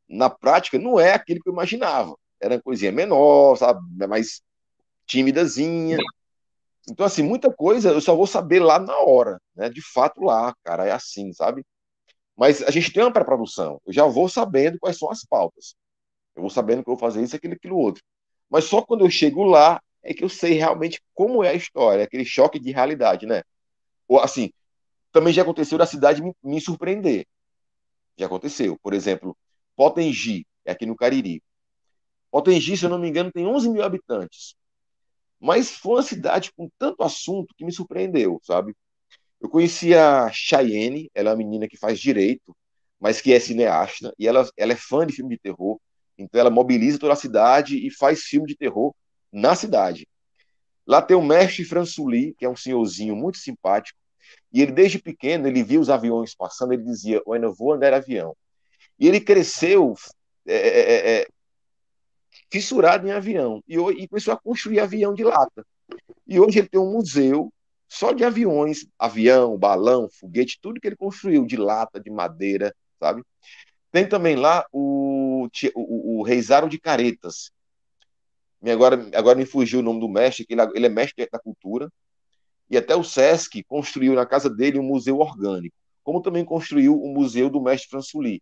na prática, não é aquilo que eu imaginava. Era uma coisinha menor, sabe? Mais timidazinha. Então, assim, muita coisa eu só vou saber lá na hora, né? De fato, lá, cara, é assim, sabe? Mas a gente tem uma pré-produção. Eu já vou sabendo quais são as pautas. Eu vou sabendo que eu vou fazer isso, aquilo, aquilo outro. Mas só quando eu chego lá é que eu sei realmente como é a história, aquele choque de realidade, né? Ou, assim, também já aconteceu da cidade me, me surpreender. Já aconteceu. Por exemplo, Potengi, é aqui no Cariri. Potengi, se eu não me engano, tem 11 mil habitantes. Mas foi uma cidade com tanto assunto que me surpreendeu, sabe? Eu conheci a Cheyenne, ela é uma menina que faz direito, mas que é cineasta, e ela, ela é fã de filme de terror, então ela mobiliza toda a cidade e faz filme de terror na cidade. Lá tem o mestre Françuli, que é um senhorzinho muito simpático, e ele desde pequeno, ele via os aviões passando, ele dizia, eu ainda vou andar avião. E ele cresceu é, é, é, é fissurado em avião, e, e começou a construir avião de lata. E hoje ele tem um museu só de aviões, avião, balão, foguete, tudo que ele construiu de lata, de madeira, sabe? Tem também lá o, o, o Reisaro de Caretas. Agora, agora me fugiu o nome do mestre, que ele, ele é mestre da cultura, e até o Sesc construiu na casa dele um museu orgânico, como também construiu o museu do mestre Françuli.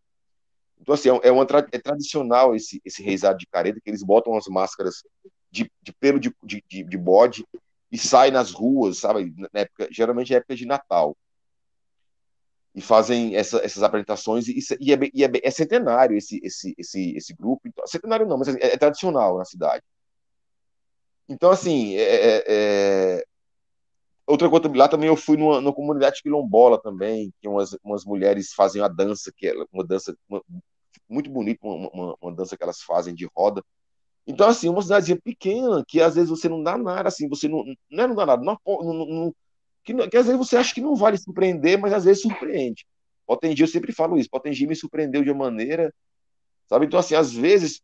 Então, assim, é, uma, é tradicional esse, esse reisado de careta, que eles botam as máscaras de, de pelo de, de, de bode e sai nas ruas, sabe? Na época, geralmente é época de Natal. E fazem essa, essas apresentações, e, e, é, e é, é, centenário esse, esse, esse, esse grupo. Então, centenário não, mas é, é tradicional na cidade. Então, assim, é, é, é outra coisa, lá também eu fui numa, numa comunidade quilombola também, que umas, umas mulheres fazem uma dança, que é uma dança uma, muito bonita, uma, uma, uma dança que elas fazem de roda, então, assim, uma cidadezinha pequena, que às vezes você não dá nada, assim, você não, não é não dá nada, não, não, não que, que, às vezes você acha que não vale surpreender, mas às vezes surpreende. Potengi, eu sempre falo isso, Potengi me surpreendeu de uma maneira, sabe? Então, assim, às vezes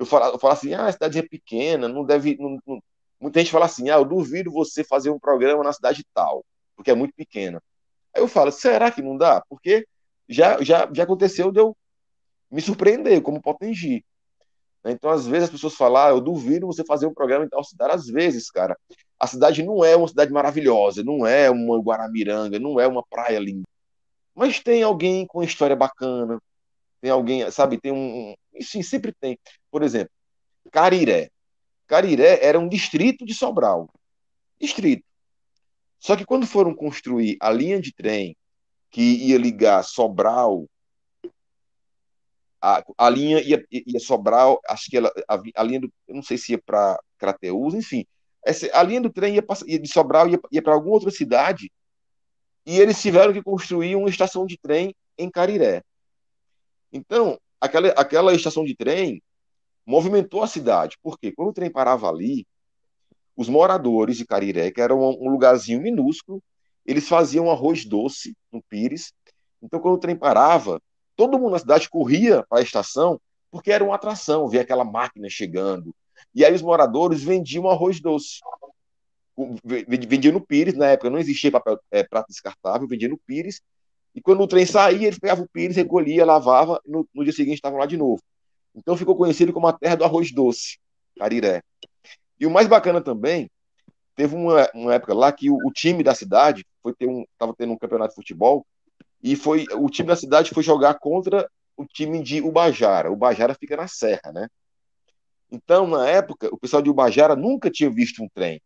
eu falo, eu falo assim, ah, a cidade é pequena, não deve. Não, não... Muita gente fala assim, ah, eu duvido você fazer um programa na cidade tal, porque é muito pequena. Aí eu falo, será que não dá? Porque já, já, já aconteceu de eu me surpreender como Potengi. Então, às vezes, as pessoas falam, ah, eu duvido você fazer um programa em tal cidade. Às vezes, cara, a cidade não é uma cidade maravilhosa, não é uma Guaramiranga, não é uma praia linda. Mas tem alguém com história bacana, tem alguém, sabe, tem um. Sim, sempre tem. Por exemplo, Cariré. Cariré era um distrito de Sobral. Distrito. Só que quando foram construir a linha de trem que ia ligar Sobral a, a linha ia, ia sobrar, acho que ela, a, a linha do, eu não sei se ia para Crateus, enfim, essa, a linha do trem ia, ia de Sobral ia, ia para alguma outra cidade e eles tiveram que construir uma estação de trem em Cariré. Então, aquela, aquela estação de trem movimentou a cidade, porque quando o trem parava ali, os moradores de Cariré, que era um, um lugarzinho minúsculo, eles faziam arroz doce no Pires. Então, quando o trem parava, todo mundo na cidade corria para a estação porque era uma atração, ver aquela máquina chegando. E aí os moradores vendiam arroz doce. Vendiam no Pires, na época não existia papel, é, prato descartável, vendia no Pires. E quando o trem saía, eles pegavam o Pires, recolhia, lavava, no, no dia seguinte estavam lá de novo. Então ficou conhecido como a terra do arroz doce, Cariré. E o mais bacana também, teve uma, uma época lá que o, o time da cidade foi ter um, estava tendo um campeonato de futebol e foi o time da cidade foi jogar contra o time de Ubajara. Ubajara fica na serra, né? Então, na época, o pessoal de Ubajara nunca tinha visto um trem.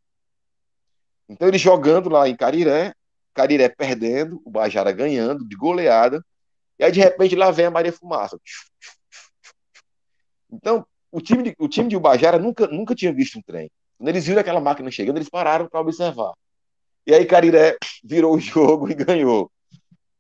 Então, eles jogando lá em Cariré, Cariré perdendo, Ubajara ganhando, de goleada, e aí, de repente, lá vem a Maria Fumaça. Então, o time de, o time de Ubajara nunca, nunca tinha visto um trem. Quando eles viram aquela máquina chegando, eles pararam para observar. E aí, Cariré virou o jogo (laughs) e ganhou.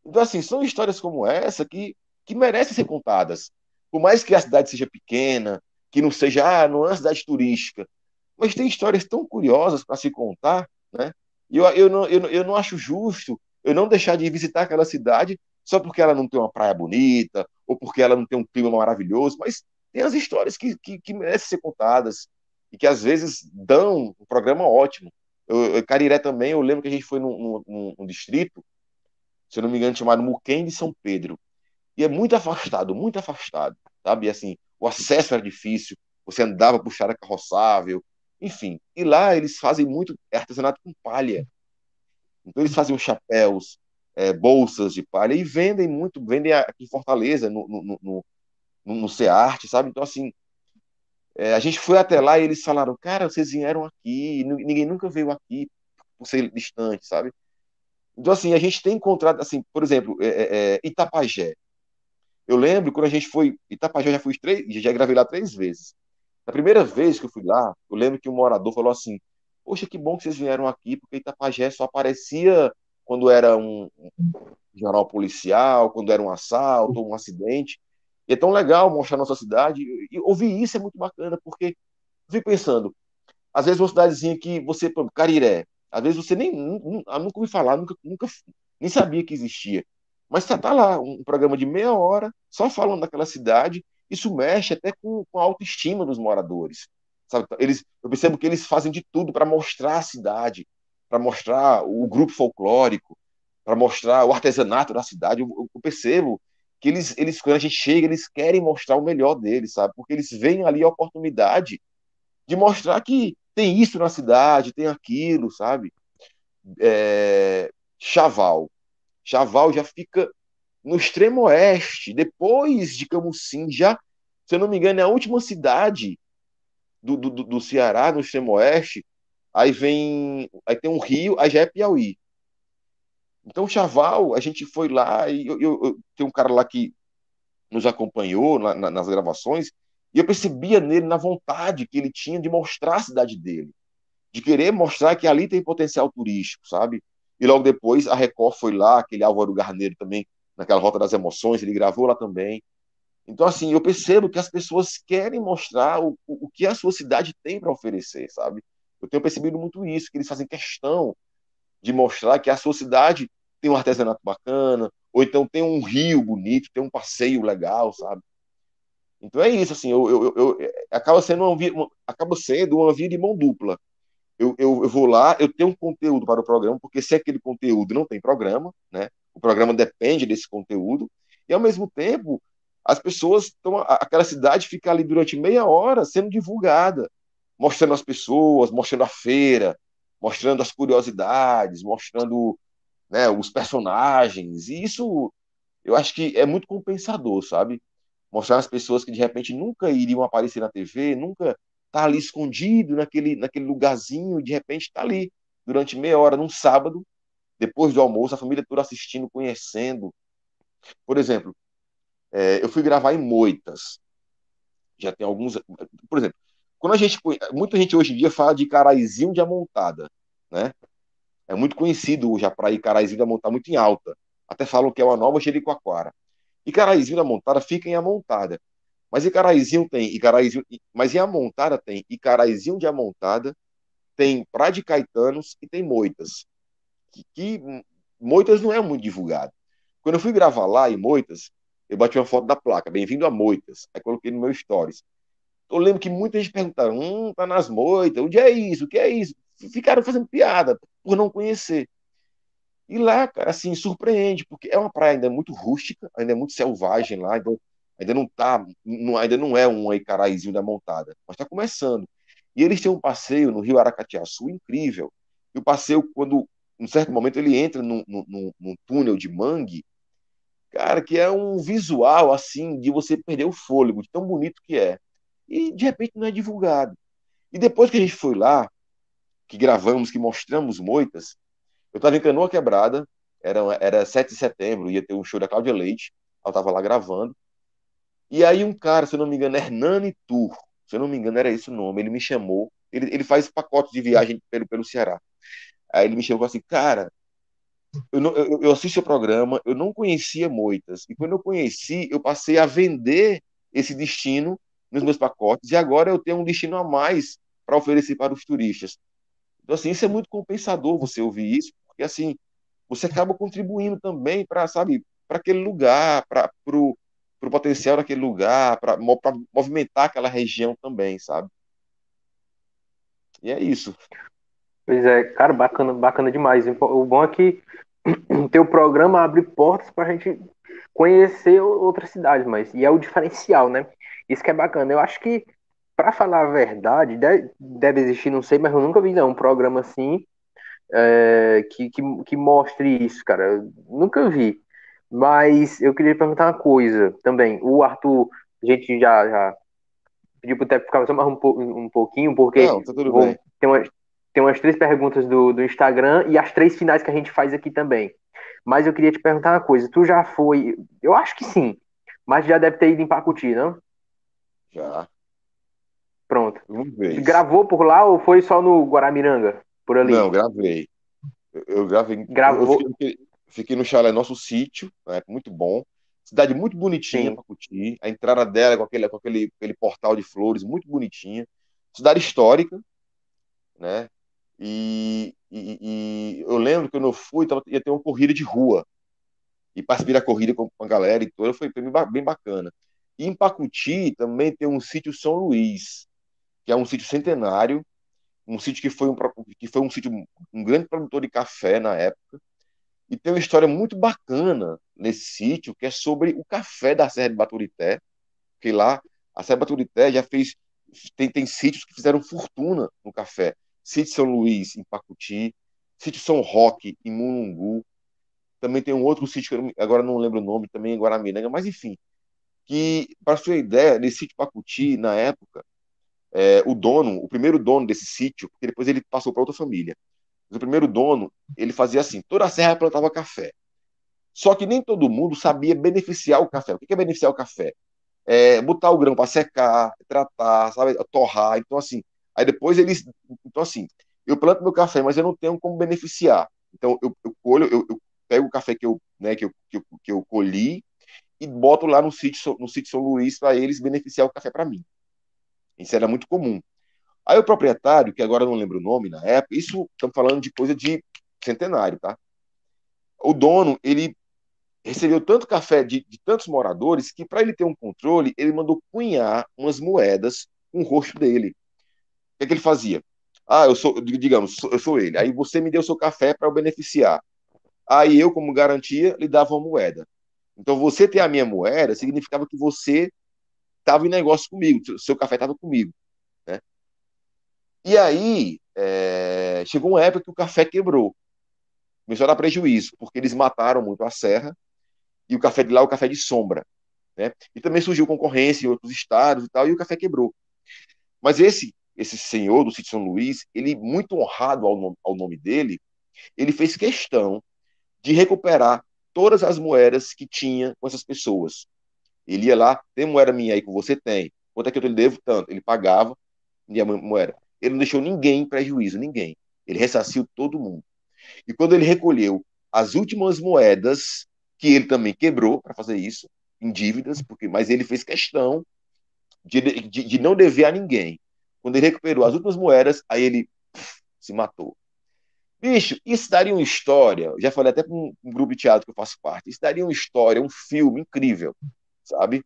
Então, assim, são histórias como essa que, que merecem ser contadas. Por mais que a cidade seja pequena, que não seja, ah, não é uma cidade turística, mas tem histórias tão curiosas para se contar, né? Eu, eu, não, eu, eu não acho justo eu não deixar de visitar aquela cidade só porque ela não tem uma praia bonita, ou porque ela não tem um clima maravilhoso, mas tem as histórias que, que, que merecem ser contadas e que às vezes dão um programa ótimo. Eu, eu, Cariré também, eu lembro que a gente foi num, num, num distrito, se eu não me engano, chamado Muquem de São Pedro. E é muito afastado, muito afastado, sabe? E, assim, o acesso era difícil, você andava por estrada carroçável, enfim. E lá eles fazem muito artesanato com palha. Então eles fazem chapéus, é, bolsas de palha e vendem muito, vendem aqui em Fortaleza, no, no, no, no, no Cearte, sabe? Então, assim, é, a gente foi até lá e eles falaram, cara, vocês vieram aqui, ninguém nunca veio aqui por ser distante, sabe? Então, assim, a gente tem encontrado, assim, por exemplo, é, é, é Itapajé. Eu lembro quando a gente foi, Itapajé já fui três, já gravei lá três vezes. Na primeira vez que eu fui lá, eu lembro que um morador falou assim, poxa, que bom que vocês vieram aqui, porque Itapajé só aparecia quando era um, jornal policial, quando era um assalto, um acidente. E é tão legal mostrar nossa cidade. E ouvir isso é muito bacana, porque eu fico pensando, às vezes uma cidadezinha que você, Cariré, às vezes você nem nunca ouviu falar, nunca, nunca nem sabia que existia. Mas está tá lá, um programa de meia hora, só falando daquela cidade, isso mexe até com, com a autoestima dos moradores. Sabe? Eles, eu percebo que eles fazem de tudo para mostrar a cidade, para mostrar o grupo folclórico, para mostrar o artesanato da cidade. Eu, eu, percebo que eles, eles, quando a gente chega, eles querem mostrar o melhor deles, sabe? Porque eles veem ali a oportunidade de mostrar que tem isso na cidade, tem aquilo, sabe? É... Chaval. Chaval já fica no extremo oeste, depois de Camusim, já, se eu não me engano, é a última cidade do, do, do Ceará, no extremo oeste. Aí vem, aí tem um rio, aí já é Piauí. Então, Chaval, a gente foi lá e eu, eu, eu tem um cara lá que nos acompanhou na, na, nas gravações e eu percebia nele na vontade que ele tinha de mostrar a cidade dele, de querer mostrar que ali tem potencial turístico, sabe? E logo depois a Record foi lá, aquele Álvaro Garneiro também, naquela Rota das Emoções, ele gravou lá também. Então, assim, eu percebo que as pessoas querem mostrar o, o, que a sua cidade tem para oferecer, sabe? Eu tenho percebido muito isso, que eles fazem questão de mostrar que a sua cidade tem um artesanato bacana, ou então tem um rio bonito, tem um passeio legal, sabe? Então é isso, assim, eu, eu, eu, eu acaba sendo uma via, uma, acaba sendo uma via de mão dupla. Eu, eu, eu, vou lá, eu tenho um conteúdo para o programa, porque se aquele conteúdo não tem programa, né? O programa depende desse conteúdo, e ao mesmo tempo as pessoas estão. Aquela cidade fica ali durante meia hora sendo divulgada, mostrando as pessoas, mostrando a feira, mostrando as curiosidades, mostrando né, os personagens. E isso eu acho que é muito compensador, sabe? Mostrar as pessoas que de repente nunca iriam aparecer na TV, nunca tá ali escondido naquele, naquele lugarzinho, e de repente está ali durante meia hora num sábado, depois do almoço, a família toda assistindo, conhecendo. Por exemplo, é, eu fui gravar em Moitas. Já tem alguns. Por exemplo, quando a gente. Muita gente hoje em dia fala de Caraizinho de Amontada, né? É muito conhecido já para ir Caraizinho da Montada muito em alta. Até falam que é uma nova Jericoacoara. E Caraizinho da Montada fica em Amontada. Mas Icaraizinho tem, Icaraizinho, mas em Amontada tem Icaraizinho de Amontada, tem Praia de Caetanos e tem Moitas. Que, que Moitas não é muito divulgado. Quando eu fui gravar lá em Moitas, eu bati uma foto da placa, bem-vindo a Moitas. Aí coloquei no meu stories. Eu lembro que muita gente perguntaram, hum, tá nas Moitas, onde é isso? O que é isso? Ficaram fazendo piada por não conhecer. E lá, cara, assim, surpreende, porque é uma praia ainda muito rústica, ainda é muito selvagem lá, então ainda não tá, não, ainda não é um Icaraizinho da montada, mas está começando. E eles têm um passeio no Rio Aracatiaçu incrível. E o passeio, quando, em certo momento, ele entra num, num, num túnel de mangue, cara, que é um visual, assim, de você perder o fôlego, de tão bonito que é. E, de repente, não é divulgado. E depois que a gente foi lá, que gravamos, que mostramos Moitas, eu estava em Canoa Quebrada, era, era 7 de setembro, ia ter um show da Cláudia Leite, ela estava lá gravando, e aí um cara, se eu não me engano, Hernani Tour, se eu não me engano era esse o nome, ele me chamou, ele, ele faz pacotes de viagem pelo, pelo Ceará, aí ele me chamou assim, cara, eu, não, eu, eu assisto o programa, eu não conhecia Moitas, e quando eu conheci, eu passei a vender esse destino nos meus pacotes, e agora eu tenho um destino a mais para oferecer para os turistas. Então, assim, isso é muito compensador você ouvir isso, porque, assim, você acaba contribuindo também para, sabe, para aquele lugar, para o potencial daquele lugar, para movimentar aquela região também, sabe? E é isso. Pois é, cara, bacana, bacana demais. O bom é que (clears throat) teu programa abre portas para a gente conhecer outras cidades, mas e é o diferencial, né? Isso que é bacana. Eu acho que, para falar a verdade, deve, deve, existir, não sei, mas eu nunca vi não, um programa assim é, que, que, que, mostre isso, cara. Eu nunca vi. Mas eu queria perguntar uma coisa também. O Arthur, a gente já, já pediu pro Tepe ficar só mais um, um pouquinho, porque não, tá vou, tem, umas, tem umas três perguntas do, do Instagram e as três finais que a gente faz aqui também. Mas eu queria te perguntar uma coisa. Tu já foi. Eu acho que sim. Mas já deve ter ido em Pacuti, não? Já. Pronto. Gravou por lá ou foi só no Guaramiranga? Por ali? Não, gravei. Eu, eu gravei. Gravou. Eu fiquei, fiquei, no chalé, nosso sítio, né, muito bom. Cidade muito bonitinha, Sim. Pacuti. A entrada dela com aquele, com aquele, aquele portal de flores, muito bonitinha. Cidade histórica, né? E, e, e, eu lembro que eu fui, tava, ia ter uma corrida de rua. E participei da corrida com a galera e toda, foi bem bacana. E em Pacuti também tem um sítio São Luís, que é um sítio centenário, um sítio que foi um, que foi um sítio, um grande produtor de café na época. E tem uma história muito bacana nesse sítio, que é sobre o café da Serra de Baturité, que lá a Serra de Baturité já fez tem, tem sítios que fizeram fortuna no café. Sítio São Luís, em Pacuti, Sítio São Roque, em Mulungu. Também tem um outro sítio, que agora não lembro o nome, também em Guaramiranga, mas enfim. Que, para sua ideia, nesse sítio Pacuti, na época, é, o dono, o primeiro dono desse sítio, porque depois ele passou para outra família, mas o primeiro dono, ele fazia assim: toda a serra plantava café. Só que nem todo mundo sabia beneficiar o café. O que é beneficiar o café? É botar o grão para secar, tratar, sabe, torrar. Então, assim, Aí depois eles. Então, assim, eu planto meu café, mas eu não tenho como beneficiar. Então, eu, eu colho, eu, eu, pego o café que eu, né, que eu, que eu, que eu colhi e boto lá no sítio, no sítio São Luís para eles beneficiar o café para mim. Isso era muito comum. Aí o proprietário, que agora não lembro o nome na época, isso estamos falando de coisa de centenário, tá? O dono, ele recebeu tanto café de, de tantos moradores que para ele ter um controle, ele mandou cunhar umas moedas com o rosto dele que, é que ele fazia? Ah, eu sou, digamos, eu sou ele. Aí você me deu seu café para eu beneficiar. Aí eu, como garantia, lhe dava uma moeda. Então você ter a minha moeda significava que você estava em negócio comigo, seu café estava comigo. Né? E aí é, chegou uma época que o café quebrou. Começou a dar prejuízo, porque eles mataram muito a serra e o café de lá é o café de sombra. Né? E também surgiu concorrência em outros estados e tal, e o café quebrou. Mas esse esse senhor do sítio São Luís, ele, muito honrado ao, nome, ao nome dele, ele fez questão de recuperar todas as moedas que tinha com essas pessoas. Ele ia lá, tem moeda minha aí que você tem, quanto é que eu lhe devo? Tanto. Ele pagava minha moeda. Ele não deixou ninguém em prejuízo, ninguém. Ele ressarciu todo mundo. E quando ele recolheu as últimas moedas, que ele também quebrou para fazer isso, em dívidas, porque, mas ele fez questão de, de, de não dever a ninguém. Quando ele recuperou as últimas moedas, aí ele se matou. Bicho, isso daria uma história. Já falei até para um, grupo de teatro que eu faço parte. Isso daria uma história, um filme incrível, sabe?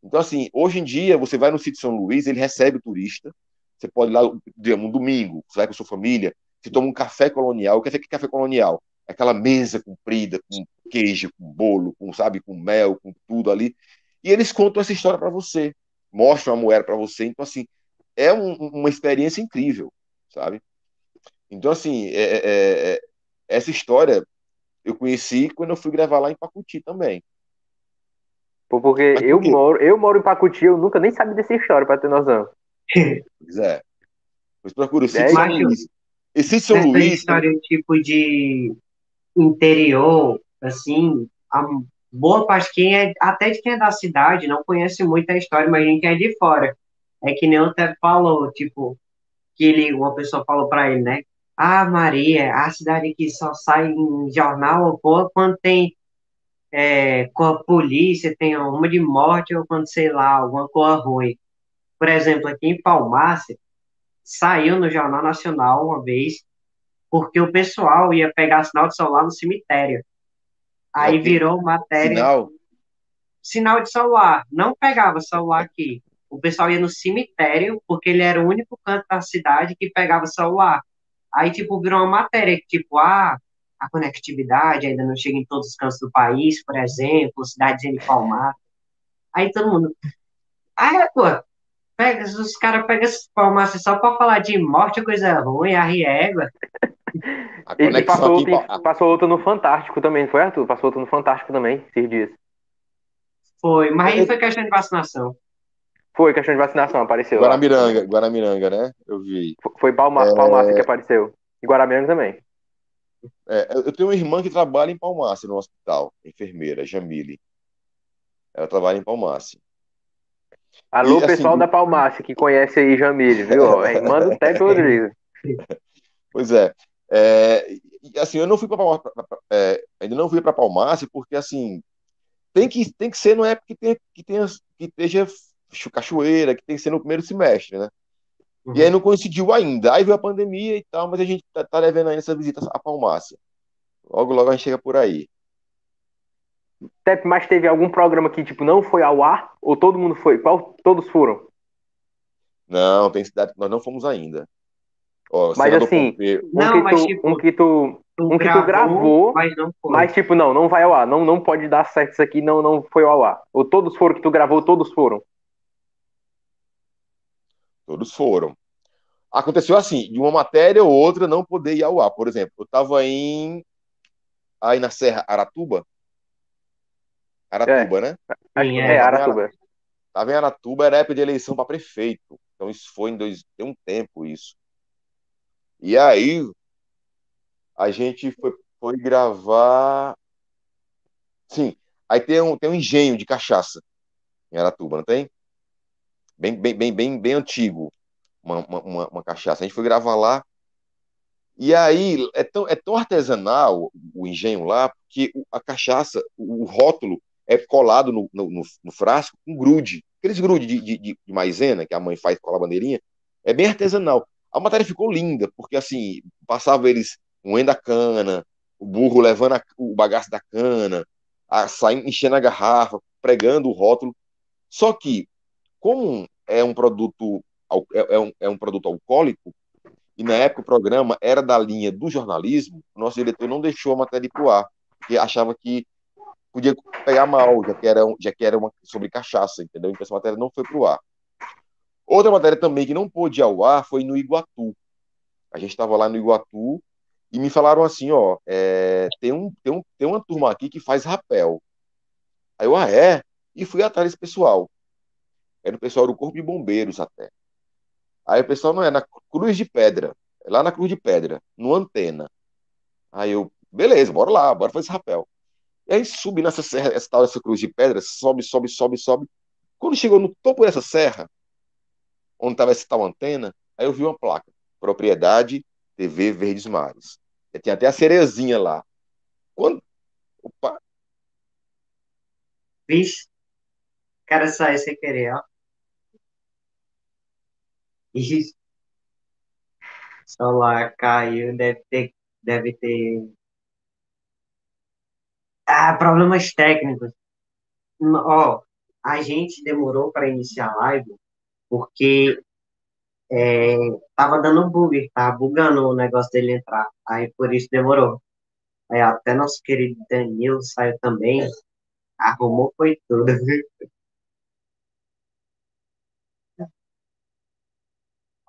Então, assim, hoje em dia, você vai no sítio São Luís, ele recebe o turista. Você pode ir lá, digamos, um domingo, você vai com sua família, você toma um café colonial. O que é café colonial? É aquela mesa comprida, com queijo, com bolo, com, sabe, com mel, com tudo ali. E eles contam essa história para você, mostram a moeda para você. Então, assim, é um, uma experiência incrível, sabe? Então, assim, é, é, é, é, essa história eu conheci quando eu fui gravar lá em Pacuti também. Pô, porque por eu moro, eu moro em Pacuti, eu nunca nem sabia dessa história, para ter noção. (laughs) Pois é. Pois procura, Sítio é, São Luís. Esse São Luís. história tipo de interior, assim, a boa parte, quem é, até de quem é da cidade, não conhece muito a história, mas a gente é de fora. É que nem o Ted falou, tipo, que ele, uma pessoa falou para ele, né? Ah, Maria, a cidade que só sai em jornal ou quando tem é, com a polícia, tem uma de morte ou quando, sei lá, alguma coisa ruim. Por exemplo, aqui em Palmácia, saiu no Jornal Nacional uma vez, porque o pessoal ia pegar sinal de celular no cemitério. Aí virou matéria. Sinal? sinal de celular. Não pegava celular aqui. O pessoal ia no cemitério, porque ele era o único canto da cidade que pegava celular. Aí, tipo, virou uma matéria, tipo, ah, a conectividade ainda não chega em todos os cantos do país, por exemplo, cidades em Palmar. Aí todo mundo. Ah, pô, pega, os caras pegam esse palmaço só pra falar de morte, coisa ruim, a (laughs) riégua. Ele passou, outro, passou outro no Fantástico também, foi, Arthur? Passou outro no Fantástico também, esses dias. Foi, mas aí foi questão de vacinação. Foi, questão de vacinação, apareceu. Guaramiranga, Guaramiranga, né? Eu vi. Foi Palma, é... Palmácia que apareceu. E Guaramiranga também. É, eu tenho uma irmã que trabalha em Palmácia, no hospital, enfermeira, Jamile. Ela trabalha em Palmácia. Alô, e, assim, pessoal assim, da Palmácia, que conhece aí Jamile, viu? (laughs) É irmã do Teco Rodrigues. Pois é. é. Assim, eu não fui para é, ainda não fui para Palmácia porque assim tem que tem que ser não é porque tem, que tenha que esteja cachoeira, que tem que ser no primeiro semestre, né? Uhum. E aí não coincidiu ainda. Aí veio a pandemia e tal, mas a gente tá, tá levando ainda essa visita à Palmácia. Logo, logo a gente chega por aí. Mas teve algum programa que tipo não foi ao ar ou todo mundo foi? Qual todos foram? Não, tem cidade que nós não fomos ainda. Ó, mas assim, um, não, que tu, tipo, um que tu um que tu gravou, mas, mas, tipo não, não vai ao ar, não não pode dar certo isso aqui, não não foi ao ar. Ou todos foram que tu gravou, todos foram. Todos foram. Aconteceu assim, de uma matéria ou outra não poder ir ao ar. Por exemplo, eu estava em aí na Serra Aratuba, Aratuba, é. né? É, é Aratuba. Estava em Aratuba, era época de eleição para prefeito. Então isso foi em dois, tem um tempo isso. E aí a gente foi, foi gravar. Sim, aí tem um, tem um engenho de cachaça em Aratuba, não tem? Bem, bem, bem, bem, bem antigo, uma, uma, uma cachaça. A gente foi gravar lá. E aí é tão, é tão artesanal o engenho lá, que a cachaça, o rótulo é colado no, no, no frasco com grude. Aqueles grude de, de, de, maisena que a mãe faz com a bandeirinha, é bem artesanal. A matéria ficou linda, porque assim, passava eles moendo a cana, o burro levando a, o bagaço da cana, a, saindo, enchendo a garrafa, pregando o rótulo. Só que, como é um produto é, é, um, é um produto alcoólico, e na época o programa era da linha do jornalismo, o nosso diretor não deixou a matéria ir para o ar, porque achava que podia pegar mal, já que era, já que era uma sobre cachaça, entendeu? Então essa matéria não foi para o ar. Outra matéria também que não pôde ir ao ar foi no Iguatu. A gente estava lá no Iguatu e me falaram assim, ó, é, tem, um, tem, um, tem uma turma aqui que faz rapel. Aí eu, ah, é? E fui atrás desse pessoal. Era o pessoal do Corpo de Bombeiros até. Aí o pessoal não é na Cruz de Pedra, é lá na Cruz de Pedra, no Antena. Aí eu, beleza, bora lá, bora fazer esse rapel. E aí subi nessa serra, essa tal dessa cruz de pedra, sobe, sobe, sobe, sobe. Quando chegou no topo dessa serra, onde estava essa tal antena, aí eu vi uma placa, propriedade TV Verdes Mares. Tinha até a cerezinha lá. Quando. Opa! Vixe, cara saiu sem querer, ó. Isso. Celular caiu, deve ter, deve ter ah, problemas técnicos. Ó, a gente demorou para iniciar a live porque é, tava dando bug, tá bugando o negócio dele entrar. Aí por isso demorou. Aí até nosso querido Danilo saiu também. Arrumou foi tudo. (laughs)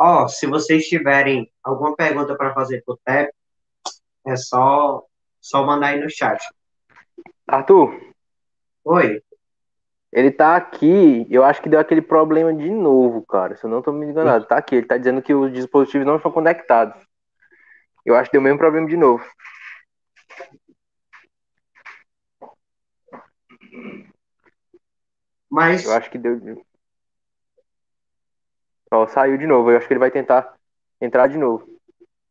Ó, se vocês tiverem alguma pergunta para fazer pro TEP, é só, só mandar aí no chat. Arthur. Oi. Ele tá aqui, eu acho que deu aquele problema de novo, cara. Se eu não tô me enganado, tá aqui. Ele tá dizendo que os dispositivos não estão conectados. Eu acho que deu o mesmo problema de novo. Mas. Eu acho que deu. Ó, saiu de novo. Eu acho que ele vai tentar entrar de novo.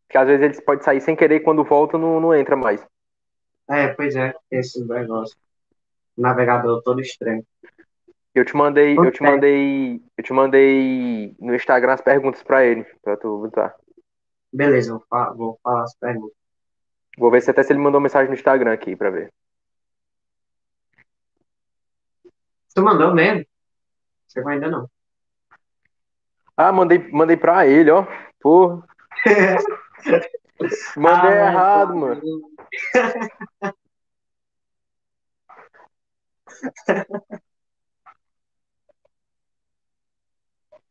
Porque às vezes ele pode sair sem querer e quando volta não, não entra mais. É, pois é, esse negócio. Navegador todo estranho. Eu te mandei, eu te mandei, eu te mandei no Instagram as perguntas para ele, para tu botar. Beleza, vou falar, vou falar as perguntas. Vou ver se até se ele mandou mensagem no Instagram aqui para ver. Tu mandou mesmo? Chegou ainda não. Ah, mandei, mandei pra ele, ó. Pô. (laughs) Mandei Ah, errado, tá. mano.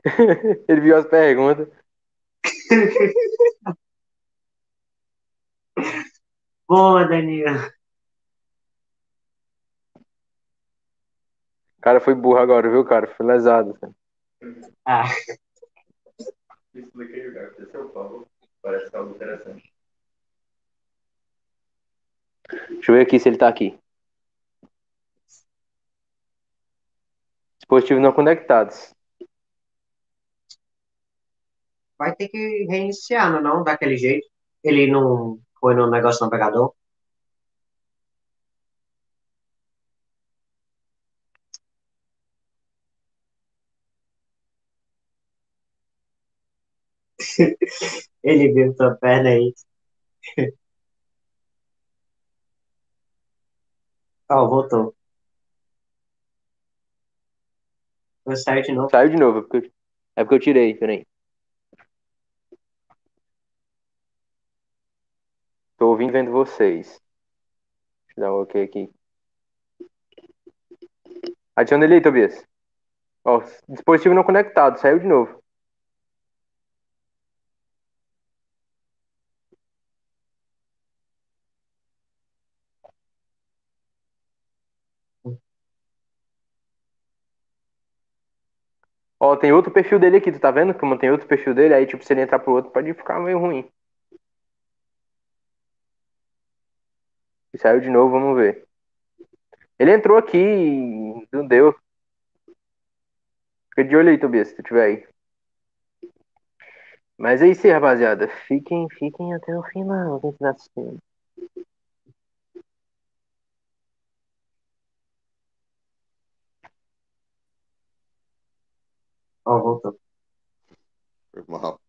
(laughs) Ele viu as perguntas. (laughs) Boa, Danilo. O cara foi burro agora, viu, cara? Foi lesado. cara. Ah, Expliquei o cara, seu Paulo. Parece algo interessante. Deixa eu ver aqui se ele tá aqui. Dispositivos não conectados. vai ter que reiniciar, não, não? Daquele jeito. Ele não foi no negócio navegador. (laughs) Ele viu tua perna aí. Ó, voltou. Eu saio de novo. Saiu de novo, é porque eu, é porque eu tirei, peraí. Tô ouvindo vendo vocês. Deixa eu dar um ok aqui. Adiciona ele aí, Tobias. Ó, dispositivo não conectado, saiu de novo. Ó, tem outro perfil dele aqui, tu tá vendo? Como tem outro perfil dele, aí tipo, se ele entrar pro outro, pode ficar meio ruim. E saiu de novo, vamos ver. Ele entrou aqui e não deu. Fica de olho aí, Tobias, se tu tiver aí. Mas é isso aí, rapaziada. Fiquem, fiquem até o final, quem estiver assistindo. Ó, voltou. Foi mal.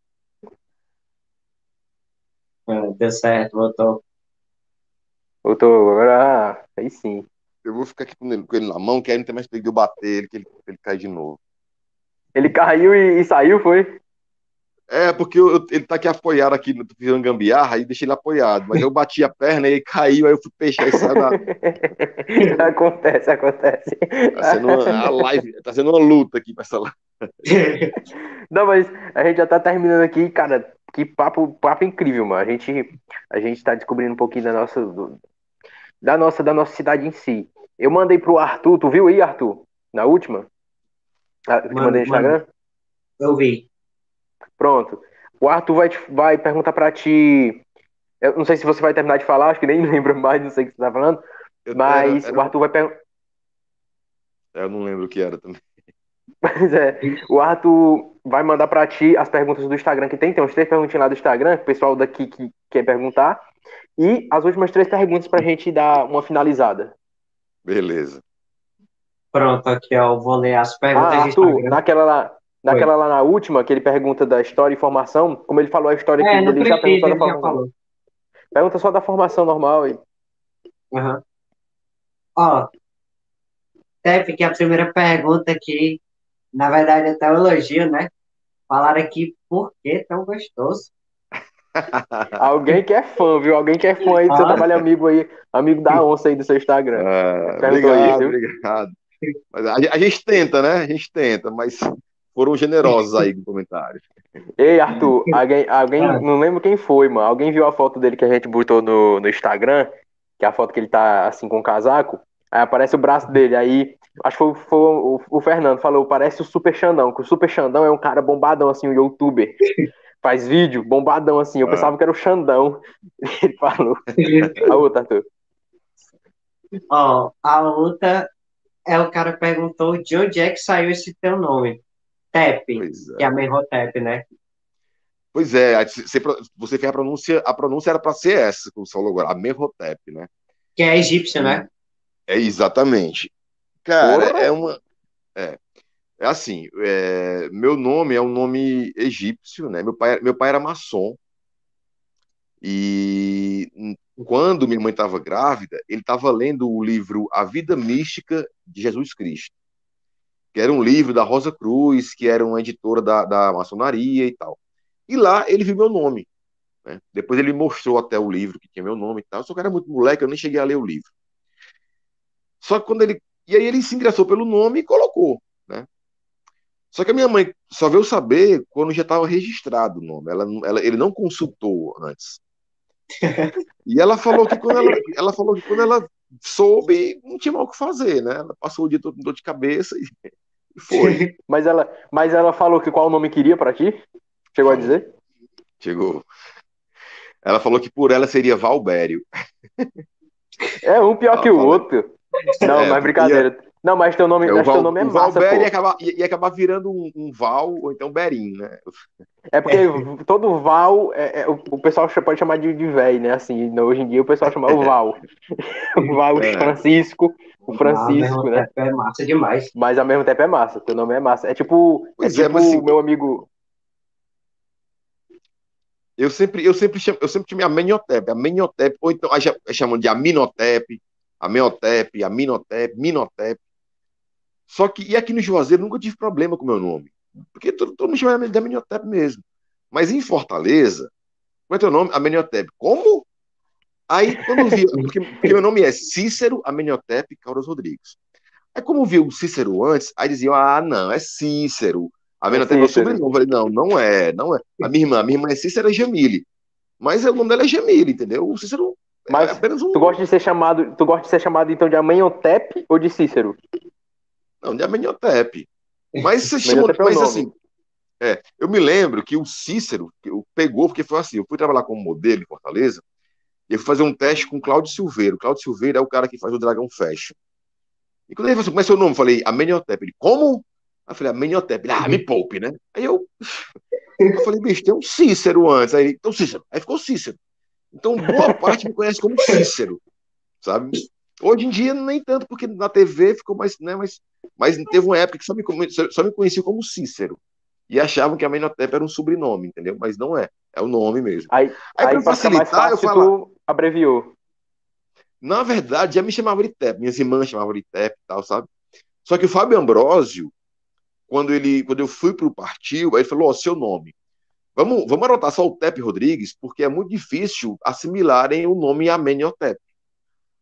Ah, deu certo, voltou. Voltou, agora, aí sim. Eu vou ficar aqui com ele, com ele na mão, que aí não tem mais perigo de eu bater ele, que ele, ele cai de novo. Ele caiu e, e saiu, foi? É, porque eu- ele tá aqui apoiado aqui, tô fazendo gambiarra, aí deixei ele apoiado. Mas eu bati a perna e ele caiu, aí eu fui peixar e saiu da. (laughs) acontece, acontece. Tá sendo uma, a live, tá sendo uma luta aqui pra essa live. (laughs) Não, mas a gente já tá terminando aqui, cara. Que papo, papo incrível, mano. A gente, a gente tá descobrindo um pouquinho da nossa, do- da nossa, da nossa cidade em si. Eu mandei pro Arthur, tu viu aí, Arthur? Na última? Ah, Eu te Mano, mandei no Instagram? Eu vi. Pronto. O Arthur vai, te- vai perguntar pra ti. Eu não sei se você vai terminar de falar, acho que nem (laughs) lembra mais, não sei o que você tá falando. Eu, Mas era- o Arthur vai perguntar. era- eu não lembro o que era também. (laughs) Mas é, o Arthur vai mandar pra ti as perguntas do Instagram que tem. Tem uns três perguntinhas lá do Instagram, que o pessoal daqui que quer perguntar. E as últimas três perguntas pra gente dar uma finalizada. Beleza. Pronto, aqui, ó. Eu vou ler as Ah, perguntas de Arthur, Instagram. naquela lá, naquela lá na última, que ele pergunta da história e formação, como ele falou a história É, aqui, ele já perguntou da formação. falou. Pergunta só da formação normal e Aham. Ó, Tef, que a primeira pergunta aqui, na verdade, é até um elogio, né? Falaram aqui por que tão gostoso. (laughs) alguém que é fã, viu? Alguém que é fã aí do seu Ah. trabalho amigo aí, amigo da onça aí do seu Instagram. Ah, obrigado, isso, obrigado. Mas a, a gente tenta, né? A gente tenta, mas foram generosos aí com comentários. Ei, Arthur, (laughs) alguém, alguém Ah. não lembro quem foi, mano. Alguém viu a foto dele que a gente botou no, no Instagram, que é a foto que ele tá assim com o casaco. Aí aparece o braço dele. Aí, acho que foi, foi o, o Fernando falou, parece o Super Xandão, que o Super Xandão é um cara bombadão, assim, um youtuber. (laughs) Faz vídeo, bombadão, assim. Eu Ah. pensava que era o Xandão. (laughs) Ele falou. A outra, Arthur. Ó, a outra é o cara perguntou de onde é que saiu esse teu nome. Tep, Pois é. que é a Menhotep, né? Pois é, você, fez a pronúncia, a pronúncia era para ser essa, como você falou agora, a Merhotep, né? Que é egípcio, né? É exatamente. Cara, Porra! é uma. É, é assim, é, meu nome é um nome egípcio, né? Meu pai, meu pai era maçom. E quando minha mãe estava grávida, ele estava lendo o livro A Vida Mística de Jesus Cristo. Que era um livro da Rosa Cruz, que era uma editora da, da maçonaria e tal. E lá ele viu meu nome. Né? Depois ele mostrou até o livro que tinha meu nome e tal. Só que era muito moleque, eu nem cheguei a ler o livro. Só que quando ele. E aí ele se interessou pelo nome e colocou. Né? Só que a minha mãe só veio saber quando já estava registrado o nome. Ela, ela, ele não consultou antes. (laughs) E ela falou que quando ela, ela falou que quando ela soube, não tinha mal o que fazer, né? Ela passou o dia todo com dor de cabeça e, (laughs) e foi. (laughs) mas, ela, mas ela falou que qual nome queria para ti? Chegou a dizer? Chegou. Ela falou que por ela seria Valbério. É um pior que o outro. Não, é, mas brincadeira. Ia... Não, mas teu nome, é, mas Val, teu nome é massa, Valber ia acabar, ia, acabar virando um, um, Val ou então Berim, né? É porque é. todo Val, é, é, o, o, pessoal pode chamar de, de véi, né? Assim, hoje em dia o pessoal chama o Val. (laughs) o Val é. Francisco, o Francisco, ah, né? É massa demais. Mas ao mesmo tempo é massa, teu nome é massa. É tipo, é pois é, tipo assim, meu amigo... Eu sempre, eu sempre, chamo, eu sempre tinha Amenhotep, Amenhotep, ou então chamam de Aminotep, Amenhotep, Aminotep, Minotep. Só que, e aqui no Juazeiro, nunca tive problema com o meu nome. Porque todo, todo mundo chama de Amenhotep mesmo. Mas em Fortaleza, qual é teu nome? Amenhotep. Como? Aí, quando vi, (laughs) porque, porque, meu nome é Cícero Amenhotep Carlos Rodrigues. Aí, como viu o Cícero antes, aí diziam, ah, não, é Cícero. Amenhotep é, é o sobrenome. Eu falei, não, não é, não é. A minha irmã, a minha irmã é Cícero Jamile. Mas o nome dela é Jamile, entendeu? O Cícero é Mas é apenas um... tu gosta de ser chamado, tu gosta de ser chamado então de Amenhotep ou de Cícero? Não, de Amenhotep. Mas (laughs) você chama, é mas assim, é, eu me lembro que o Cícero pegou, porque foi assim, eu fui trabalhar como modelo em Fortaleza, e eu fui fazer um teste com o Cláudio Silveiro. O Cláudio Silveiro é o cara que faz o Dragão Fashion. E quando ele falou assim, como é seu nome? Eu falei, Amenhotep. Ele, como? Aí eu falei, Amenhotep. Ele, ah, me poupe, né? Aí eu, (laughs) eu falei, bicho, tem um Cícero antes. Aí ele, então Cícero. Aí ficou Cícero. Então, boa (laughs) parte me conhece como Cícero, sabe? Hoje em dia, nem tanto, porque na TV ficou mais, né, mas, mas teve uma época que só me, só me conhecia como Cícero. E achavam que a Menotep era um sobrenome, entendeu? Mas não é. É o nome mesmo. Aí, aí, aí para facilitar, eu falo. abreviou. Na verdade, já me chamava de Tep. Minhas irmãs chamavam de Tep e tal, sabe? Só que o Fábio Ambrosio, quando, ele, quando eu fui para o partido, aí ele falou: Ó, oh, seu nome. Vamos, vamos anotar só o Tep Rodrigues, porque é muito difícil assimilarem o nome Amenhotep.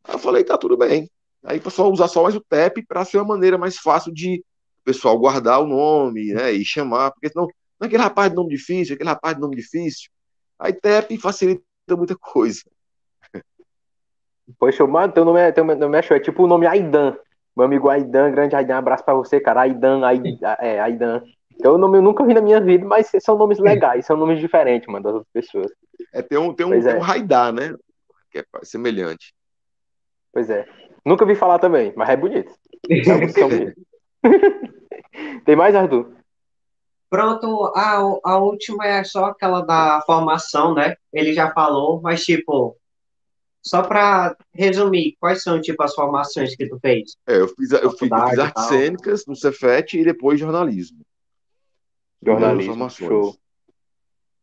Aí eu falei, tá tudo bem. Aí o pessoal usar só mais o TEP para ser uma maneira mais fácil de o pessoal guardar o nome, né, e chamar, porque senão, não é aquele rapaz de nome difícil, aquele rapaz de nome difícil. Aí TEP facilita muita coisa. Poxa, mano, teu nome é, teu nome é show, é tipo o nome Aidan. Meu amigo Aidan, grande Aidan, abraço pra você, cara. Aidan, Aidan, é, Aidan. Então, o nome eu nunca vi na minha vida, mas são nomes legais, são nomes diferentes, mano, das outras pessoas. É, tem um, tem um, tem é. um Raidá, né? Que é semelhante. Pois é. Nunca vi falar também, mas é bonito. É (laughs) Tem mais, Arthur? Pronto, a, a última é só aquela da formação, né? Ele já falou, mas tipo, só para resumir, quais são tipo as formações que tu fez? É, eu fiz, eu fiz, eu fiz artes cênicas no Cefet e depois jornalismo. Jornalismo, show.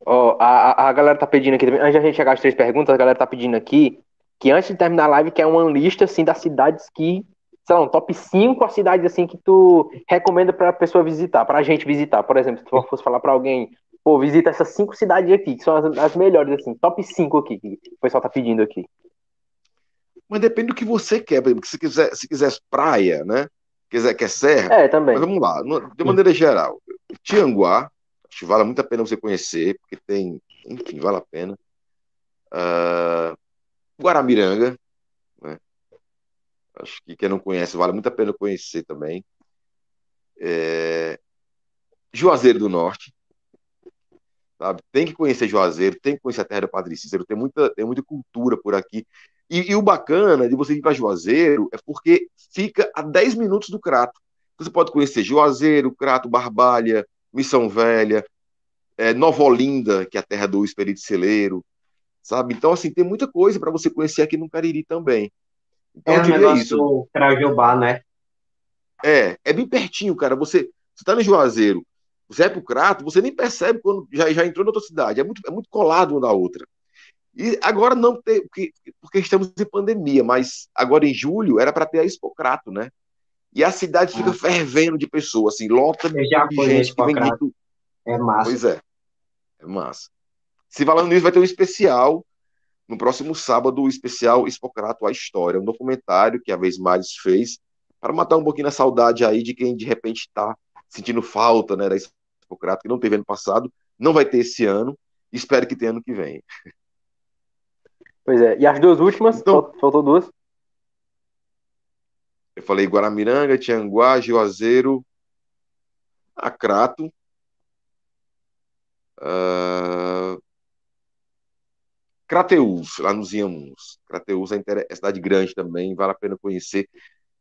Ó, a, a galera tá pedindo aqui, antes de a gente chegar às três perguntas, a galera tá pedindo aqui que antes de terminar a live, que é uma lista assim das cidades que, sei lá, um top 5 as cidades assim que tu recomenda para a pessoa visitar, para a gente visitar. Por exemplo, se tu fosse falar para alguém, pô, visita essas cinco cidades aqui, que são as, as melhores assim, top 5 aqui que o pessoal tá pedindo aqui. Mas depende do que você quer, por exemplo, se quiser, se quiser praia, né? Quiser quer serra. É, também. Mas vamos lá, de maneira geral. Tianguá, acho que vale muito a pena você conhecer, porque tem, enfim, vale a pena. Uh, Guaramiranga, né? Acho que quem não conhece vale muito a pena conhecer também. É... Juazeiro do Norte, sabe? Tem que conhecer Juazeiro, tem que conhecer a terra do Padre Cícero, tem muita, tem muita cultura por aqui. E, e o bacana de você ir para Juazeiro é porque fica a 10 minutos do Crato. Você pode conhecer Juazeiro, Crato, Barbalha, Missão Velha, é, Nova Olinda, que é a terra do Espírito Celeiro, sabe? Então, assim, tem muita coisa para você conhecer aqui no Cariri também. Então, é um negócio isso. Crajobá, né? É, é bem pertinho, cara. Você, você tá no Juazeiro, você é pro Crato, você nem percebe quando já, já entrou na outra cidade. É muito, é muito colado uma da outra. E agora não tem, porque, porque estamos em pandemia, mas agora em julho era para ter a Expo Crato, né? e a cidade fica ah. fervendo de pessoas, assim, lota de gente que vem de... É massa. Pois é, é massa. Se falando nisso, vai ter um especial no próximo sábado, o especial Expocrato a História, um documentário que a Vez Mais fez para matar um pouquinho a saudade aí de quem de repente está sentindo falta né, da Expocrato, que não teve ano passado, não vai ter esse ano, espero que tenha ano que vem. Pois é, e as duas últimas, então, faltou duas. Eu falei Guaramiranga, Tianguá, Juazeiro, Acrato, uh, Crateus, lá nos Iamuns. Crateus é, é cidade grande também, vale a pena conhecer.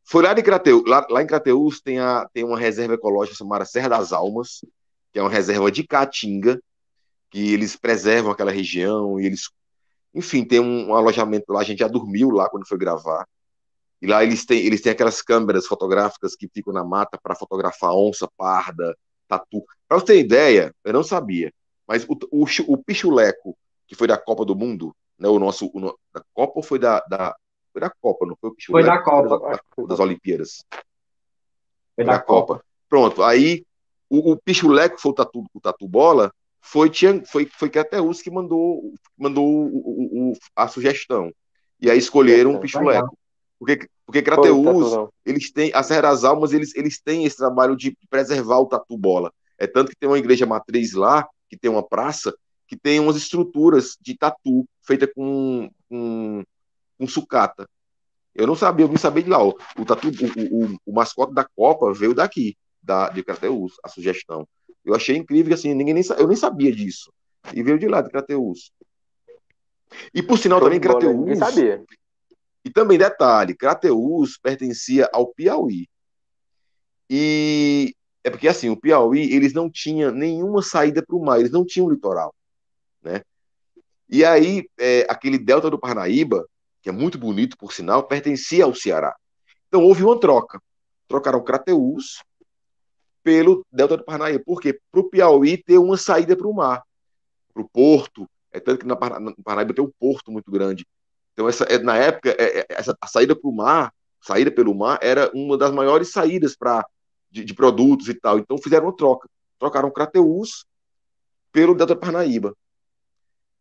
Foi lá, de Crateus, lá, lá em Crateus tem, a, tem uma reserva ecológica chamada Serra das Almas, que é uma reserva de caatinga, que eles preservam aquela região e eles, enfim, tem um, um, alojamento lá, a gente já dormiu lá quando foi gravar. E lá eles têm, eles têm aquelas câmeras fotográficas que ficam na mata para fotografar onça parda, tatu. Para você ter ideia, eu não sabia, mas o, o, o pichuleco, que foi da Copa do Mundo, né, o nosso, o, da Copa ou foi da, da, foi da Copa, não foi o pichuleco? Foi da Copa. Das, das Olimpíadas. Foi da, da Copa. Copa. Pronto, aí o, o pichuleco foi o tatu, o tatu bola, foi, tinha, foi, foi Crateus que mandou, mandou o, o, a sugestão. E aí escolheram o Pichuleco. Porque, porque Crateus, eles têm, a Serra das Almas, eles, eles têm esse trabalho de preservar o tatu bola. É tanto que tem uma igreja matriz lá, que tem uma praça, que tem umas estruturas de tatu feita com, com, com sucata. Eu não sabia, eu vim saber de lá. O, o tatu, o, o, o, mascote da Copa veio daqui, da, de Crateus, a sugestão. Eu achei incrível, assim, ninguém nem, eu nem sabia disso. E veio de lá, de Crateus. E por sinal também, Crateus. sabia. E também, detalhe, Crateus pertencia ao Piauí. E é porque, assim, o Piauí, eles não tinham nenhuma saída para o mar, eles não tinham litoral, né? E aí, é, aquele delta do Parnaíba, que é muito bonito, por sinal, pertencia ao Ceará. Então, houve uma troca. Trocaram Crateus pelo Delta do Parnaíba. Por quê? Para o Piauí ter uma saída para o mar, para o porto. É tanto que na Parnaíba tem um porto muito grande. Então, essa, é, na época, é, é, essa, a saída para o mar, saída pelo mar, era uma das maiores saídas para de, de, produtos e tal. Então, fizeram uma troca. Trocaram Crateus pelo Delta do Parnaíba.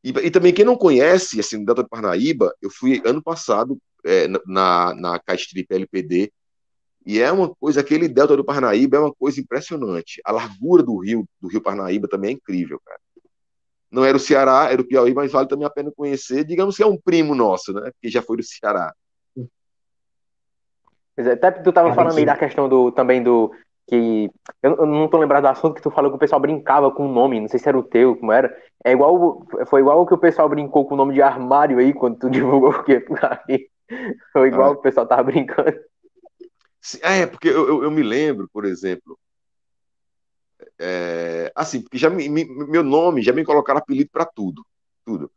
E, e, também, quem não conhece assim, o Delta do Parnaíba, eu fui ano passado é, na, na Caistrip LPD, e é uma coisa, aquele delta do Parnaíba é uma coisa impressionante. A largura do rio, do rio Parnaíba também é incrível, cara. Não era o Ceará, era o Piauí, mas vale também a pena conhecer. Digamos que é um primo nosso, né? Que já foi do Ceará. Pois é, até tu estava é, falando aí da questão do também do que eu, eu, não tô lembrado do assunto que tu falou que o pessoal brincava com o nome, não sei se era o teu, como era. É igual foi igual o que o pessoal brincou com o nome de armário aí quando tu (laughs) divulgou o quê? Foi igual ah. o pessoal tava brincando. É, porque eu, eu, eu me lembro, por exemplo, é, assim, porque já me, meu nome, já me colocaram apelido para tudo, tudo.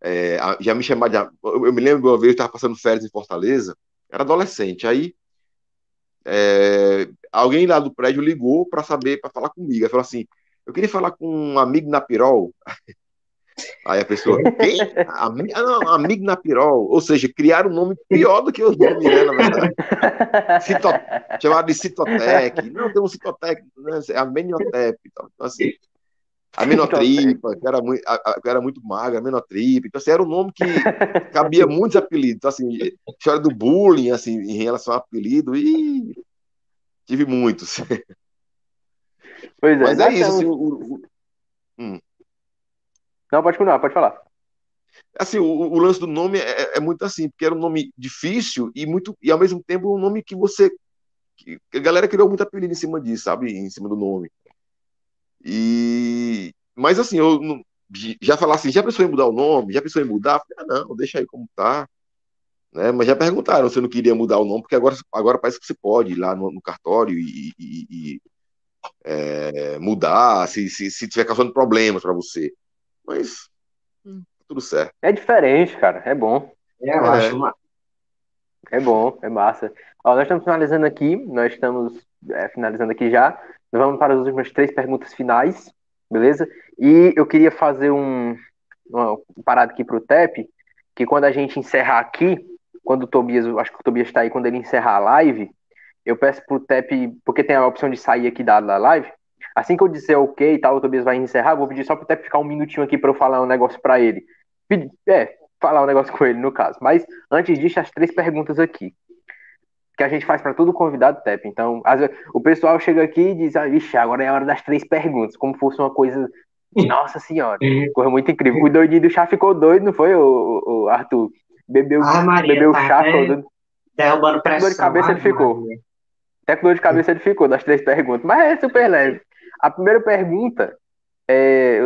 É, já me chamaram de. Eu, eu me lembro uma vez, eu estava passando férias em Fortaleza, era adolescente, aí é, alguém lá do prédio ligou para saber, para falar comigo. Aí falou assim: eu queria falar com um amigo na Pirol. (laughs) Aí a pessoa, quem? Ah, não, amigo na pirol. Ou seja, criaram um nome pior do que os nomes, né, na verdade. Cito... Chamaram de Citotec. Não, tem um Citotec, né? é a Meniotep. Então, assim, a Menotripa, que era muito, a, que era muito magra, a Menotripa. Então, assim, era um nome que cabia muitos apelidos. Então, assim, história do bullying, assim, em relação ao apelido, e tive muitos. (laughs) Pois é, Mas é isso, assim, o, o... Hum. Não, pode continuar, pode falar. Assim, o, o lance do nome é, é, muito assim, porque era um nome difícil e muito e ao mesmo tempo um nome que você que a galera criou muito apelido em cima disso, sabe, em cima do nome. E mas assim, eu não, já falar assim, já pensou em mudar o nome? Já pensou em mudar? Falei, ah, não, deixa aí como tá. Né? Mas já perguntaram se eu não queria mudar o nome, porque agora, agora parece que você pode ir lá no, no cartório e, e, e é, mudar, se, se, se tiver causando problemas para você. Mas hum, tá tudo certo. É diferente, cara. É bom. É, é. acho uma... É bom, é massa. Ó, nós estamos finalizando aqui, nós estamos é, finalizando aqui já. Nós vamos para as últimas três perguntas finais, beleza? E eu queria fazer um, uma parada aqui para o TEP, que quando a gente encerrar aqui, quando o Tobias, acho que o Tobias está aí, quando ele encerrar a live, eu peço pro TEP, porque tem a opção de sair aqui da, da live. Assim que eu disser ok e tal, o Tobias vai encerrar, vou pedir só pro TEP ficar um minutinho aqui para eu falar um negócio para ele. É, falar um negócio (laughs) com ele, no caso. Mas antes disso, as três perguntas aqui. Que a gente faz para todo convidado TEP. Então, vezes, o pessoal chega aqui e diz: ah, vixe, agora é a hora das três perguntas, como fosse uma coisa. Nossa senhora, coisa muito incrível. O doidinho do chá ficou doido, não foi, o, o Arthur? Bebeu, ah, Maria, bebeu tá chá. Todo... Derrubando pressão. Dor de cabeça ele ficou. Até com dor de cabeça ele ficou das três perguntas. Mas é super leve. A primeira pergunta é: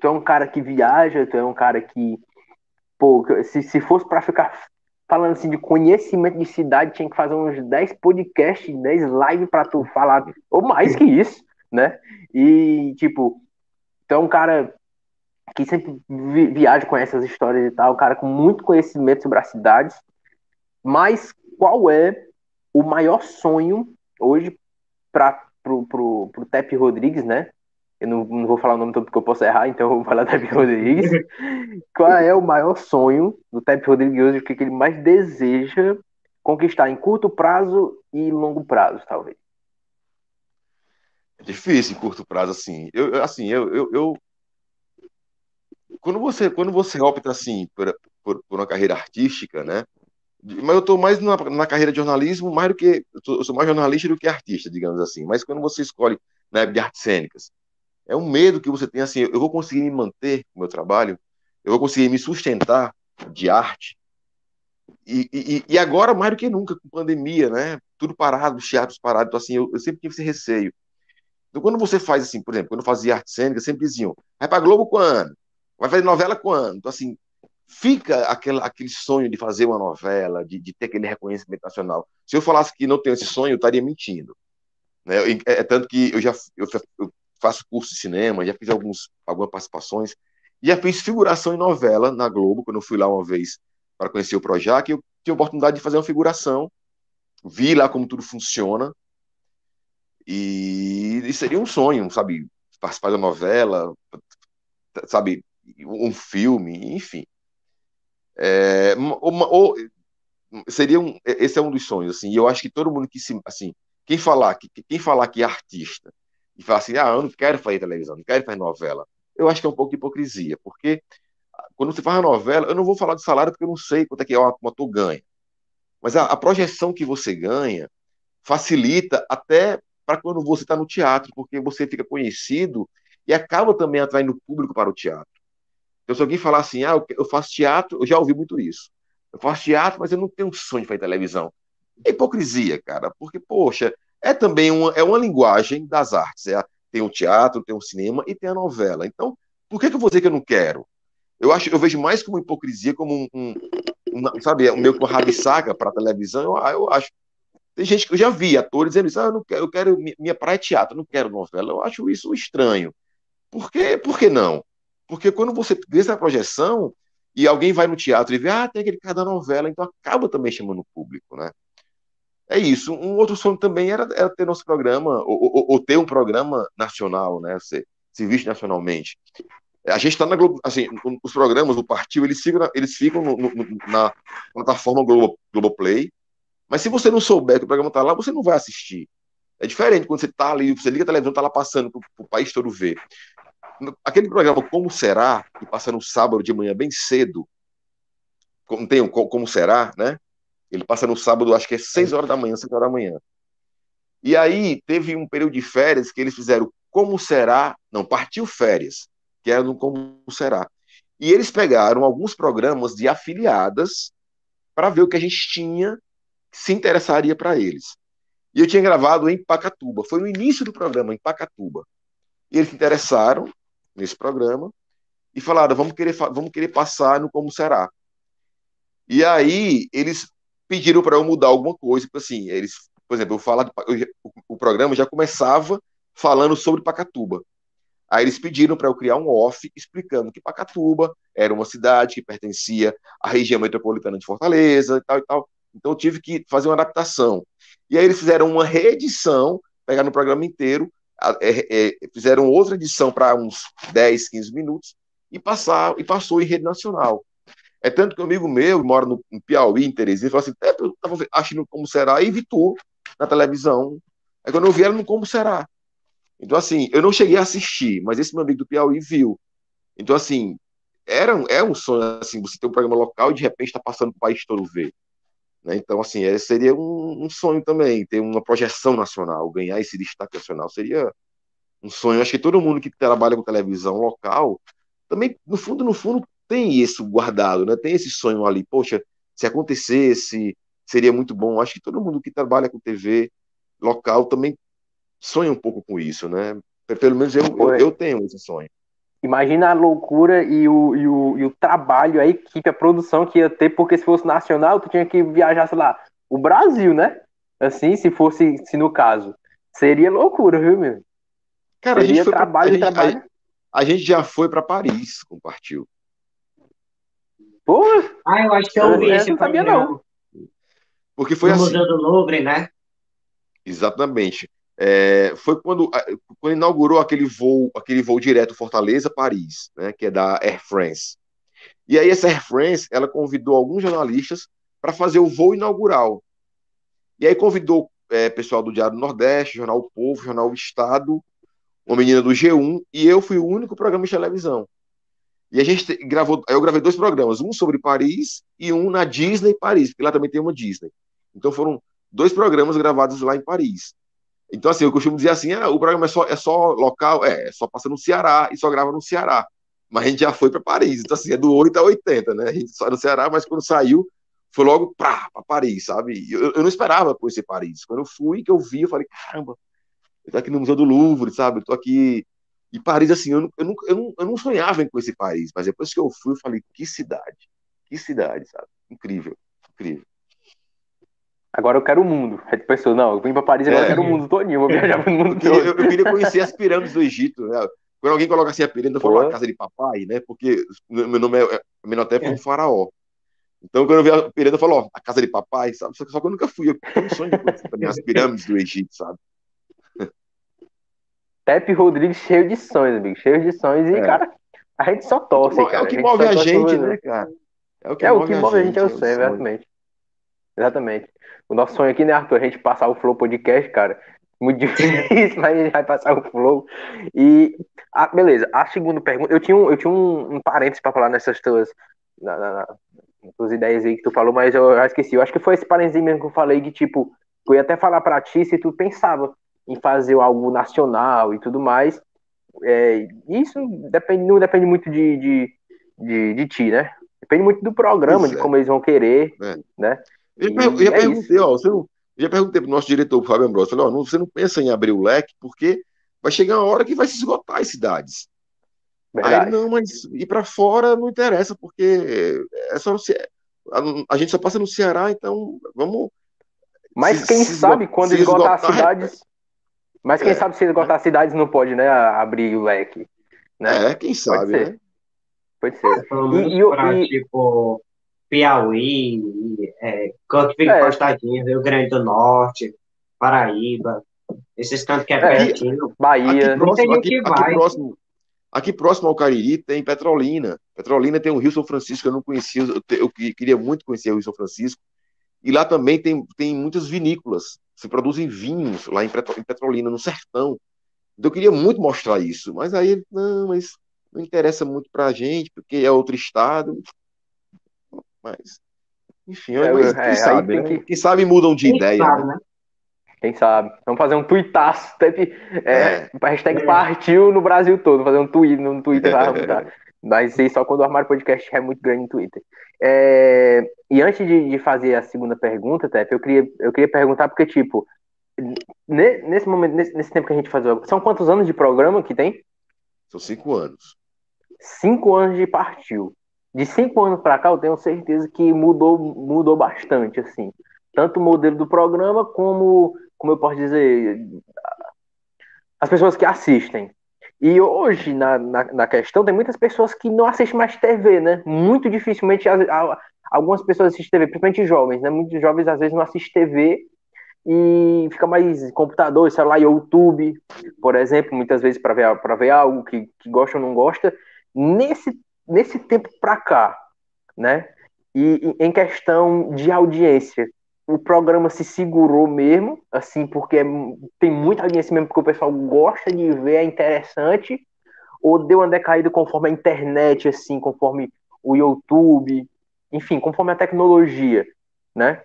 tu é um cara que viaja, tu é um cara que Pô, se, se fosse para ficar falando assim de conhecimento de cidade, tinha que fazer uns 10 podcasts, 10 lives para tu falar, ou mais que isso, né? E, tipo, então um cara que sempre vi, viaja com essas histórias e tal, um cara com muito conhecimento sobre as cidades, mas qual é o maior sonho hoje para pro, pro, pro Tep Rodrigues, né? eu não, não, vou falar o nome todo porque eu posso errar, então eu vou falar Tep Rodrigues. (laughs) Qual é o maior sonho do Tep Rodrigues hoje? O que ele mais deseja conquistar em curto prazo e longo prazo, talvez? É difícil em curto prazo, assim. Eu, assim, eu, eu, eu... Quando, você, quando você opta, assim, por, por, por uma carreira artística, né? mas eu estou mais na, na, carreira de jornalismo, mais do que eu, tô, eu, sou mais jornalista do que artista, digamos assim. Mas quando você escolhe na né, de artes cênicas, é um medo que você tem assim, eu vou conseguir me manter no meu trabalho, eu vou conseguir me sustentar de arte. E, e, e agora, mais do que nunca, com pandemia, né? Tudo parado, os teatros parados, então, assim, eu, eu, sempre tive esse receio. Então, quando você faz assim, por exemplo, quando eu fazia arte cênica, sempre diziam, vai para Globo quando? Vai fazer novela quando? Então, assim, fica aquele, aquele sonho de fazer uma novela, de, de ter aquele reconhecimento nacional. Se eu falasse que não tenho esse sonho, eu estaria mentindo. Né? É, é tanto que eu já eu, eu faço curso de cinema, já fiz alguns, algumas participações, já fiz figuração em novela na Globo, quando eu fui lá uma vez para conhecer o Projac, eu tive a oportunidade de fazer uma figuração, vi lá como tudo funciona, e, e seria um sonho, sabe, participar da novela, sabe, um filme, enfim. É, uma, ou, seria um, esse é um dos sonhos, assim, e eu acho que todo mundo que se, assim, quem falar que quem falar que é artista e falar assim, ah, eu não quero fazer televisão, não quero fazer novela. Eu acho que é um pouco de hipocrisia, porque quando você faz uma novela, eu não vou falar de salário porque eu não sei quanto é que é um ator ganha. Mas a, a projeção que você ganha facilita até para quando você está no teatro, porque você fica conhecido e acaba também atraindo público para o teatro. Então, se alguém falar assim, ah, eu faço teatro, eu já ouvi muito isso. Eu faço teatro, mas eu não tenho sonho de fazer televisão. É hipocrisia, cara, porque, poxa, é também uma, é uma linguagem das artes. É, tem o teatro, tem o cinema e tem a novela. Então, por que, que eu vou dizer que eu não quero? Eu acho, eu vejo mais como hipocrisia, como um, um uma, sabe, o meu rabisaga para televisão. Eu, eu acho. Tem gente que eu já vi atores dizendo isso, ah, eu, não quero, eu quero minha praia é teatro, não quero novela. Eu acho isso estranho. Por quê? Por que não? Porque quando você vê essa projeção e alguém vai no teatro e vê, ah, tem aquele cara da novela, então acaba também chamando o público, né? É isso. Um outro sonho também era, era ter nosso programa, ou, ou, ou, ter um programa nacional, né? Ser, ser visto nacionalmente. A gente está na Globo, assim, os programas do partido, eles ficam, eles ficam no, no, na plataforma Globo, Globoplay, mas se você não souber que o programa está lá, você não vai assistir. É diferente quando você está ali, você liga a televisão, está lá passando para o país todo ver. Aquele programa Como Será, que passa no sábado de manhã bem cedo, como tem um Como Será, né? Ele passa no sábado, acho que é 6 horas da manhã, 7 horas da manhã. E aí teve um período de férias que eles fizeram Como Será, não, Partiu Férias, que era no Como Será. E eles pegaram alguns programas de afiliadas para ver o que a gente tinha que se interessaria para eles. E eu tinha gravado em Pacatuba, foi no início do programa, em Pacatuba. E eles se interessaram nesse programa e falaram: vamos querer, vamos querer passar no Como Será. E aí eles pediram para eu mudar alguma coisa, porque assim, eles, por exemplo, eu falar o programa já começava falando sobre Pacatuba. Aí eles pediram para eu criar um off explicando que Pacatuba era uma cidade que pertencia à região metropolitana de Fortaleza e tal e tal. Então eu tive que fazer uma adaptação. E aí eles fizeram uma reedição, pegaram o programa inteiro, é, é, fizeram outra edição para uns 10, 15 minutos e passar e passou em rede nacional. É tanto que um amigo meu, mora no, Piauí, em Teresina, falou assim, é, eu estava achando como será, e Vitor na televisão. Aí quando eu vi ela no Como Será. Então, assim, eu não cheguei a assistir, mas esse meu amigo do Piauí viu. Então, assim, era, é um sonho, assim, você ter um programa local e de repente está passando para o país todo ver. Né? Então, assim, é, seria um, um, sonho também, ter uma projeção nacional, ganhar esse destaque nacional. Seria um sonho. Acho que todo mundo que trabalha com televisão local também, no fundo, no fundo, tem isso guardado, né? Tem esse sonho ali. Poxa, se acontecesse, seria muito bom. Acho que todo mundo que trabalha com TV local também sonha um pouco com isso, né? Pelo menos eu, eu, eu tenho esse sonho. Imagina a loucura e o, e, o, e o trabalho, a equipe, a produção que ia ter, porque se fosse nacional, tu tinha que viajar, sei lá, o Brasil, né? Assim, se fosse, se no caso. Seria loucura, viu, meu? Cara, Seria a gente foi trabalho, pra, a, trabalho. Gente, a, a, gente já foi para Paris com o Partiu. Porra! Ah, eu acho que eu ouvi esse não sabia, não. Porque foi no assim. Museu do Louvre, né? Exatamente. É, foi quando, quando inaugurou aquele voo, aquele voo direto Fortaleza-Paris, né, que é da Air France. E aí essa Air France, ela convidou alguns jornalistas para fazer o voo inaugural. E aí convidou é, pessoal do Diário do Nordeste, Jornal o Povo, Jornal o Estado, uma menina do G1, e eu fui o único programa de televisão. E a gente gravou, eu gravei dois programas, um sobre Paris e um na Disney Paris, porque lá também tem uma Disney. Então foram dois programas gravados lá em Paris. Então, assim, eu costumo dizer assim: ah, o programa é só, é só local, é, é só passa no Ceará e só grava no Ceará. Mas a gente já foi para Paris, então, assim, é do 8 a 80, né? A gente só no Ceará, mas quando saiu, foi logo para Paris, sabe? Eu, eu não esperava conhecer Paris. Quando eu fui, que eu vi, eu falei: caramba, eu tô aqui no Museu do Louvre, sabe? Eu tô aqui. E Paris, assim, eu não, eu não, eu não, eu não sonhava em conhecer Paris, mas depois que eu fui, eu falei: que cidade, que cidade, sabe? Incrível, incrível. Agora eu quero o mundo. Aí tu pensou, não, eu vim pra Paris, agora é. eu quero o mundo todinho, vou viajar pro mundo todo. Eu, eu, queria conhecer as pirâmides do Egito, né? Quando alguém coloca assim a pirâmide, eu falo a casa de papai, né? Porque meu nome é, é Menotep é um faraó. Então, quando eu vi a pirâmide, eu falo, ó, a casa de papai, sabe? Só, só que eu nunca fui. Eu tenho um sonho de conhecer também as pirâmides do Egito, sabe? Tepe Rodrigues cheio de sonhos, amigo. Cheio de sonhos. E, é. cara, a gente só torce, é cara. É o que move a gente, né, cara? É o que, é move, o que move a gente, eu sei, exatamente. Exatamente. O nosso sonho aqui, né, Arthur? A gente passar o Flow Podcast, cara. Muito (laughs) difícil, mas a gente vai passar o Flow. E, ah, beleza, a segunda pergunta. Eu tinha um, eu tinha um, um parênteses para falar nessas tuas, na, na, na, tuas ideias aí que tu falou, mas eu já esqueci. Eu acho que foi esse parênteses mesmo que eu falei, que, tipo, eu ia até falar para ti se tu pensava em fazer algo nacional e tudo mais. É, isso depende, não depende muito de, de, de, de ti, né? Depende muito do programa, de como eles vão querer, é. né? Eu, já é perguntei, ó, você não, já perguntei pro nosso diretor, o Fábio Ambrosio, falei, ó, não, você não pensa em abrir o leque, porque vai chegar uma hora que vai se esgotar as cidades. Verdade. Aí, não, mas ir para fora não interessa, porque é só a, a, gente só passa no Ceará, então vamos. Mas se, quem se sabe quando esgotar, esgotar as cidades. Mas quem é, sabe se esgotar é. as cidades não pode, né, abrir o leque. Né? É, quem sabe, pode né? Pode ser. E, e, pra, e, tipo, Piauí, é, canto fica é. encostadinho, Rio Grande do Norte, Paraíba, esses cantos que é, é pertinho. Bahia. Aqui próximo, aqui, aqui, próximo, aqui próximo ao Cariri tem Petrolina. Petrolina tem o Rio São Francisco, que eu não conhecia, eu, eu queria muito conhecer o Rio São Francisco. E lá também tem, tem muitas vinícolas, se produzem vinhos lá em Petrolina, no sertão. Então eu queria muito mostrar isso, mas aí, não, mas não interessa muito pra gente, porque é outro estado. Mas, enfim, é, mas, quem, é, sabe, que... quem sabe mudam de quem ideia. Sabe, né? Quem sabe? Vamos fazer um tweetaço, teve, é, é. hashtag é. partiu no Brasil todo, fazer um tweet no Twitter lá, Mas (laughs) isso só quando o Armário Podcast é muito grande no Twitter. É, e antes de, de, fazer a segunda pergunta, Tep, eu queria, eu queria perguntar, porque, tipo, nesse momento, nesse, nesse tempo que a gente faz. São quantos anos de programa que tem? São cinco anos. Cinco anos de partiu de cinco anos para cá, eu tenho certeza que mudou, mudou bastante, assim. Tanto o modelo do programa, como, como eu posso dizer, as pessoas que assistem. E hoje, na, na, na questão, tem muitas pessoas que não assistem mais TV, né? Muito dificilmente a, a, algumas pessoas assistem TV, principalmente jovens, né? Muitos jovens às vezes não assistem TV e fica mais computador, celular, YouTube, por exemplo, muitas vezes para ver, ver algo que, que gosta ou não gosta. Nesse nesse tempo para cá, né? E, e, em questão de audiência, o programa se segurou mesmo, assim, porque é, tem muita audiência mesmo, porque o pessoal gosta de ver, é interessante, ou deu uma decaída conforme a internet, assim, conforme o YouTube, enfim, conforme a tecnologia, né?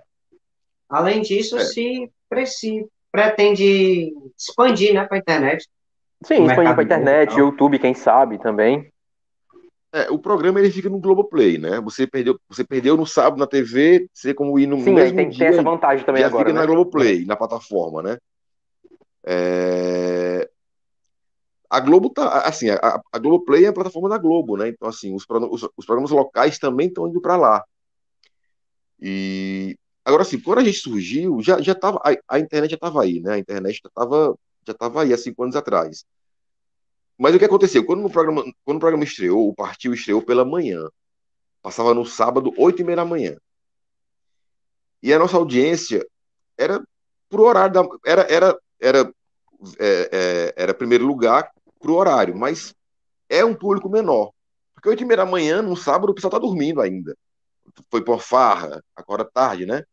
Além disso, é. se, se pretende expandir, né, para a internet. Sim, expandir para a internet, YouTube, quem sabe também. É, o programa ele fica no Globoplay, né? Você perdeu, você perdeu no sábado na TV, você como ir no Sim, mesmo tem, dia, tem essa vantagem também já agora, fica né? na Globoplay, na plataforma, né? É... A Globo tá, assim, a, a Globoplay é a plataforma da Globo, né? Então, assim, os, os, os programas locais também estão indo para lá. E agora, assim, quando a gente surgiu, já, já tava, a, a internet já estava aí, né? A internet já estava já tava aí há cinco anos atrás. Mas o que aconteceu? Quando o programa, quando o programa estreou, o Partiu estreou pela manhã. Passava no sábado, oito e meia da manhã. E a nossa audiência era por horário da, era era era é, é, era primeiro lugar pro horário, mas é um público menor. Porque oito e meia da manhã, num sábado, o pessoal tá dormindo ainda. Foi por farra, agora tarde, né?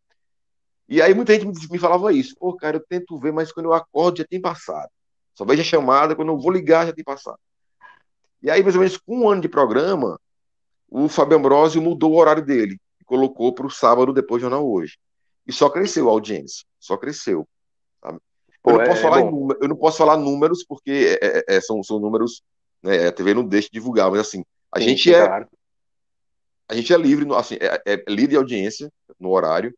E aí muita gente me falava isso. Pô, cara, eu tento ver, mas quando eu acordo já tem passado. Só vejo a chamada, quando eu vou ligar já tem passado. E aí, mais ou menos com um ano de programa, o Fábio Ambrosio mudou o horário dele e colocou para o sábado depois do Jornal Hoje. E só cresceu a audiência, só cresceu. Pô, eu, não posso é, falar em, eu não posso falar números, porque é, é, é são, são números, né, a TV não deixa de divulgar, mas assim, a Sim, gente é. Claro. A gente é livre, assim, é, é livre de audiência no horário.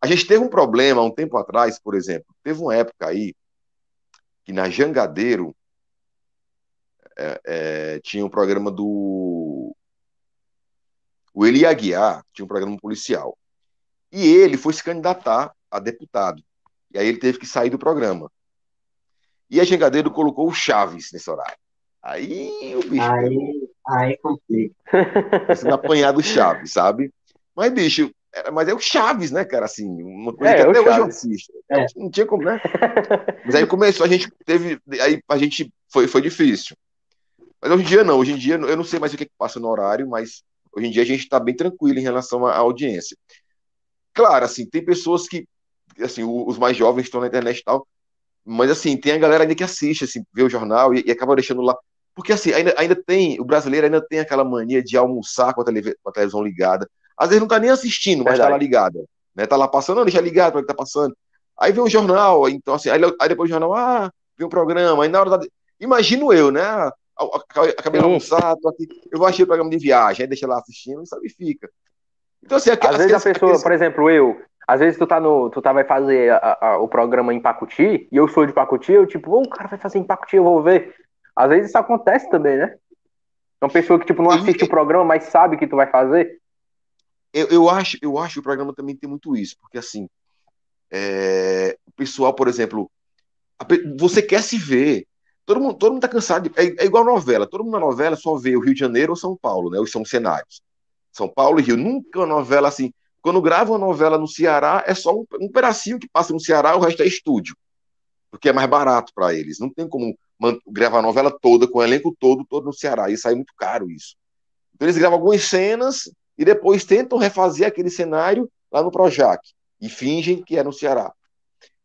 A gente teve um problema um tempo atrás, por exemplo, teve uma época aí que na Jangadeiro é, é, tinha um programa do. O Eli Aguiar tinha um programa policial. E ele foi se candidatar a deputado. E aí ele teve que sair do programa. E a Jangadeiro colocou o Chaves nesse horário. Aí o bicho. Aí, aí complica. Você apanhar do Chaves, sabe? Mas, bicho, é, mas é o Chaves, né, cara? Assim, uma coisa é, que até hoje eu assisto. É. Não tinha como, né? (laughs) mas aí começou, a gente teve. Aí a gente foi, foi difícil. Mas hoje em dia não, hoje em dia eu não sei mais o que, que passa no horário, mas hoje em dia a gente está bem tranquilo em relação à audiência. Claro, assim, tem pessoas que, assim, os mais jovens estão na internet e tal, mas assim, tem a galera ainda que assiste, assim, vê o jornal e, e acaba deixando lá. Porque assim, ainda, ainda tem, o brasileiro ainda tem aquela mania de almoçar com a televisão ligada. Às vezes não tá nem assistindo, mas Verdade. tá lá ligada. Né? Tá lá passando, não, deixa ligado para que tá passando. Aí vem o jornal, então assim, aí, aí depois do jornal, ah, vem um programa, aí na hora da. Imagino eu, né? Acabei de almoçar, tô aqui, eu vou assistir o programa de viagem, aí deixa lá assistindo e sabe, fica. Então, assim, às vezes a pessoa, aqueles... por exemplo, eu, às vezes tu tá no, tu tá vai fazer a, a, o programa em Pacuti, e eu sou de Pacuti, eu tipo, oh, o cara vai fazer em Pacuti, eu vou ver. Às vezes isso acontece também, né? Uma pessoa que tipo não assiste o programa, mas sabe que tu vai fazer. Eu, eu, acho, eu acho que o programa também tem muito isso, porque assim, é, o pessoal, por exemplo, a, você quer se ver. Todo mundo, todo mundo tá cansado. De, é, é, igual novela. Todo mundo na novela só vê o Rio de Janeiro ou São Paulo, né? Os são cenários. São Paulo e Rio. Nunca uma novela assim. Quando grava uma novela no Ceará, é só um, um pedacinho que passa no Ceará, o resto é estúdio. Porque é mais barato para eles. Não tem como gravar a novela toda, com o elenco todo, todo no Ceará. E sai muito caro isso. Então eles gravam algumas cenas e depois tentam refazer aquele cenário lá no Projac e fingem que é no Ceará.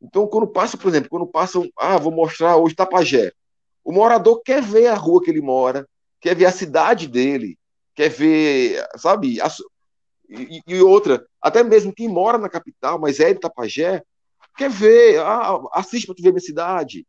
Então, quando passa, por exemplo, quando passam, ah, vou mostrar hoje Tapajé, o morador quer ver a rua que ele mora, quer ver a cidade dele, quer ver, sabe, a, e, e, outra, até mesmo quem mora na capital, mas é de Tapajé, quer ver, ah, assiste para tu ver minha cidade,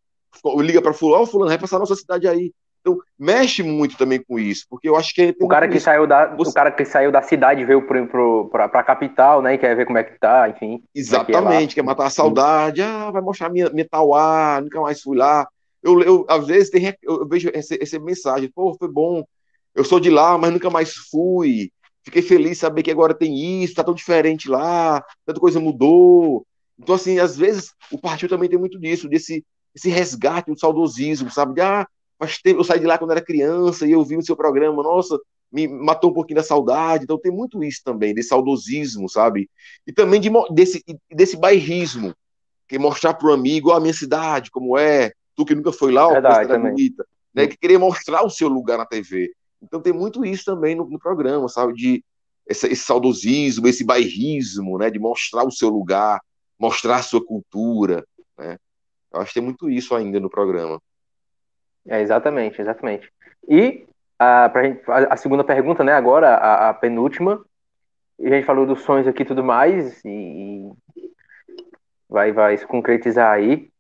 liga para fulano, oh, fulano, vai passar a nossa cidade aí. Então, mexe muito também com isso, porque eu acho que o cara que isso. saiu da Você... o cara que saiu da cidade veio para a capital, né, e quer ver como é que tá, enfim. É Exatamente, é quer matar a saudade, ah, vai mostrar minha, minha Tauá, nunca mais fui lá. Eu, eu às vezes tem, eu vejo essa, essa mensagem, pô, foi bom, eu sou de lá, mas nunca mais fui. Fiquei feliz saber que agora tem isso, tá tão diferente lá, tanta coisa mudou. Então, assim, às vezes o partido também tem muito disso, desse esse resgate, um saudosismo, sabe? De, ah, Faz tempo, eu saí de lá quando era criança e eu vi o seu programa, nossa, me matou um pouquinho da saudade. Então tem muito isso também, desse saudosismo, sabe? E também de, desse, desse bairrismo, que mostrar para o amigo, a minha cidade, como é, tu que nunca foi lá, ó, Verdade, cidade bonita, né? Que querer mostrar o seu lugar na TV. Então tem muito isso também no, no programa, sabe? De esse, esse saudosismo, esse bairrismo, né, de mostrar o seu lugar, mostrar a sua cultura, né? Eu acho que tem muito isso ainda no programa. É, exatamente, exatamente. E a, pra gente, a, a segunda pergunta, né, agora, a, a, penúltima, a gente falou dos sonhos aqui e tudo mais, e, vai, vai se concretizar aí,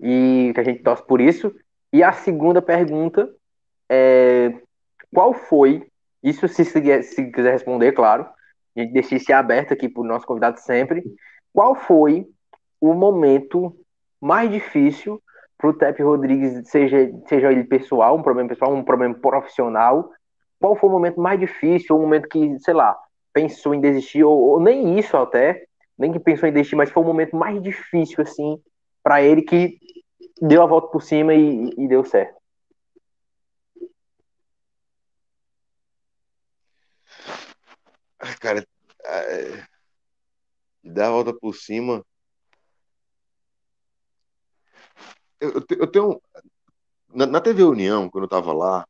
e que a gente torce por isso. E a segunda pergunta é qual foi, isso se, se quiser responder, claro, a gente deixa isso aberto aqui para o nosso convidado sempre, qual foi o momento mais difícil para o Tep Rodrigues, seja, seja ele pessoal, um problema pessoal, um problema profissional, qual foi o momento mais difícil, um momento que, sei lá, pensou em desistir, ou, ou nem isso até, nem que pensou em desistir, mas foi o momento mais difícil, assim, para ele que deu a volta por cima e, e deu certo. Cara, é... dar a volta por cima eu, eu tenho. Na, na, TV União, quando eu estava lá,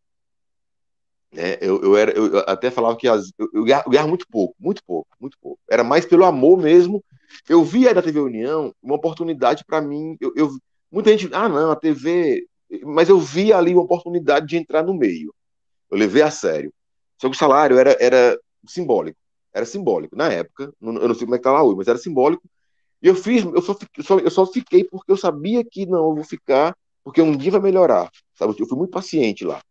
é, eu, eu, era, eu até falava que as, eu, eu, ganhava, muito pouco, muito pouco, muito pouco. Era mais pelo amor mesmo. Eu via da TV União uma oportunidade para mim. Eu, eu, muita gente, ah, não, a TV. Mas eu via ali uma oportunidade de entrar no meio. Eu levei a sério. Só que o salário era, era simbólico. Era simbólico. Na época, eu não sei como é que tá lá hoje, mas era simbólico. E eu fiz, eu só, só, eu só fiquei porque eu sabia que não, eu vou ficar, porque um dia vai melhorar. Sabe? Eu fui muito paciente lá.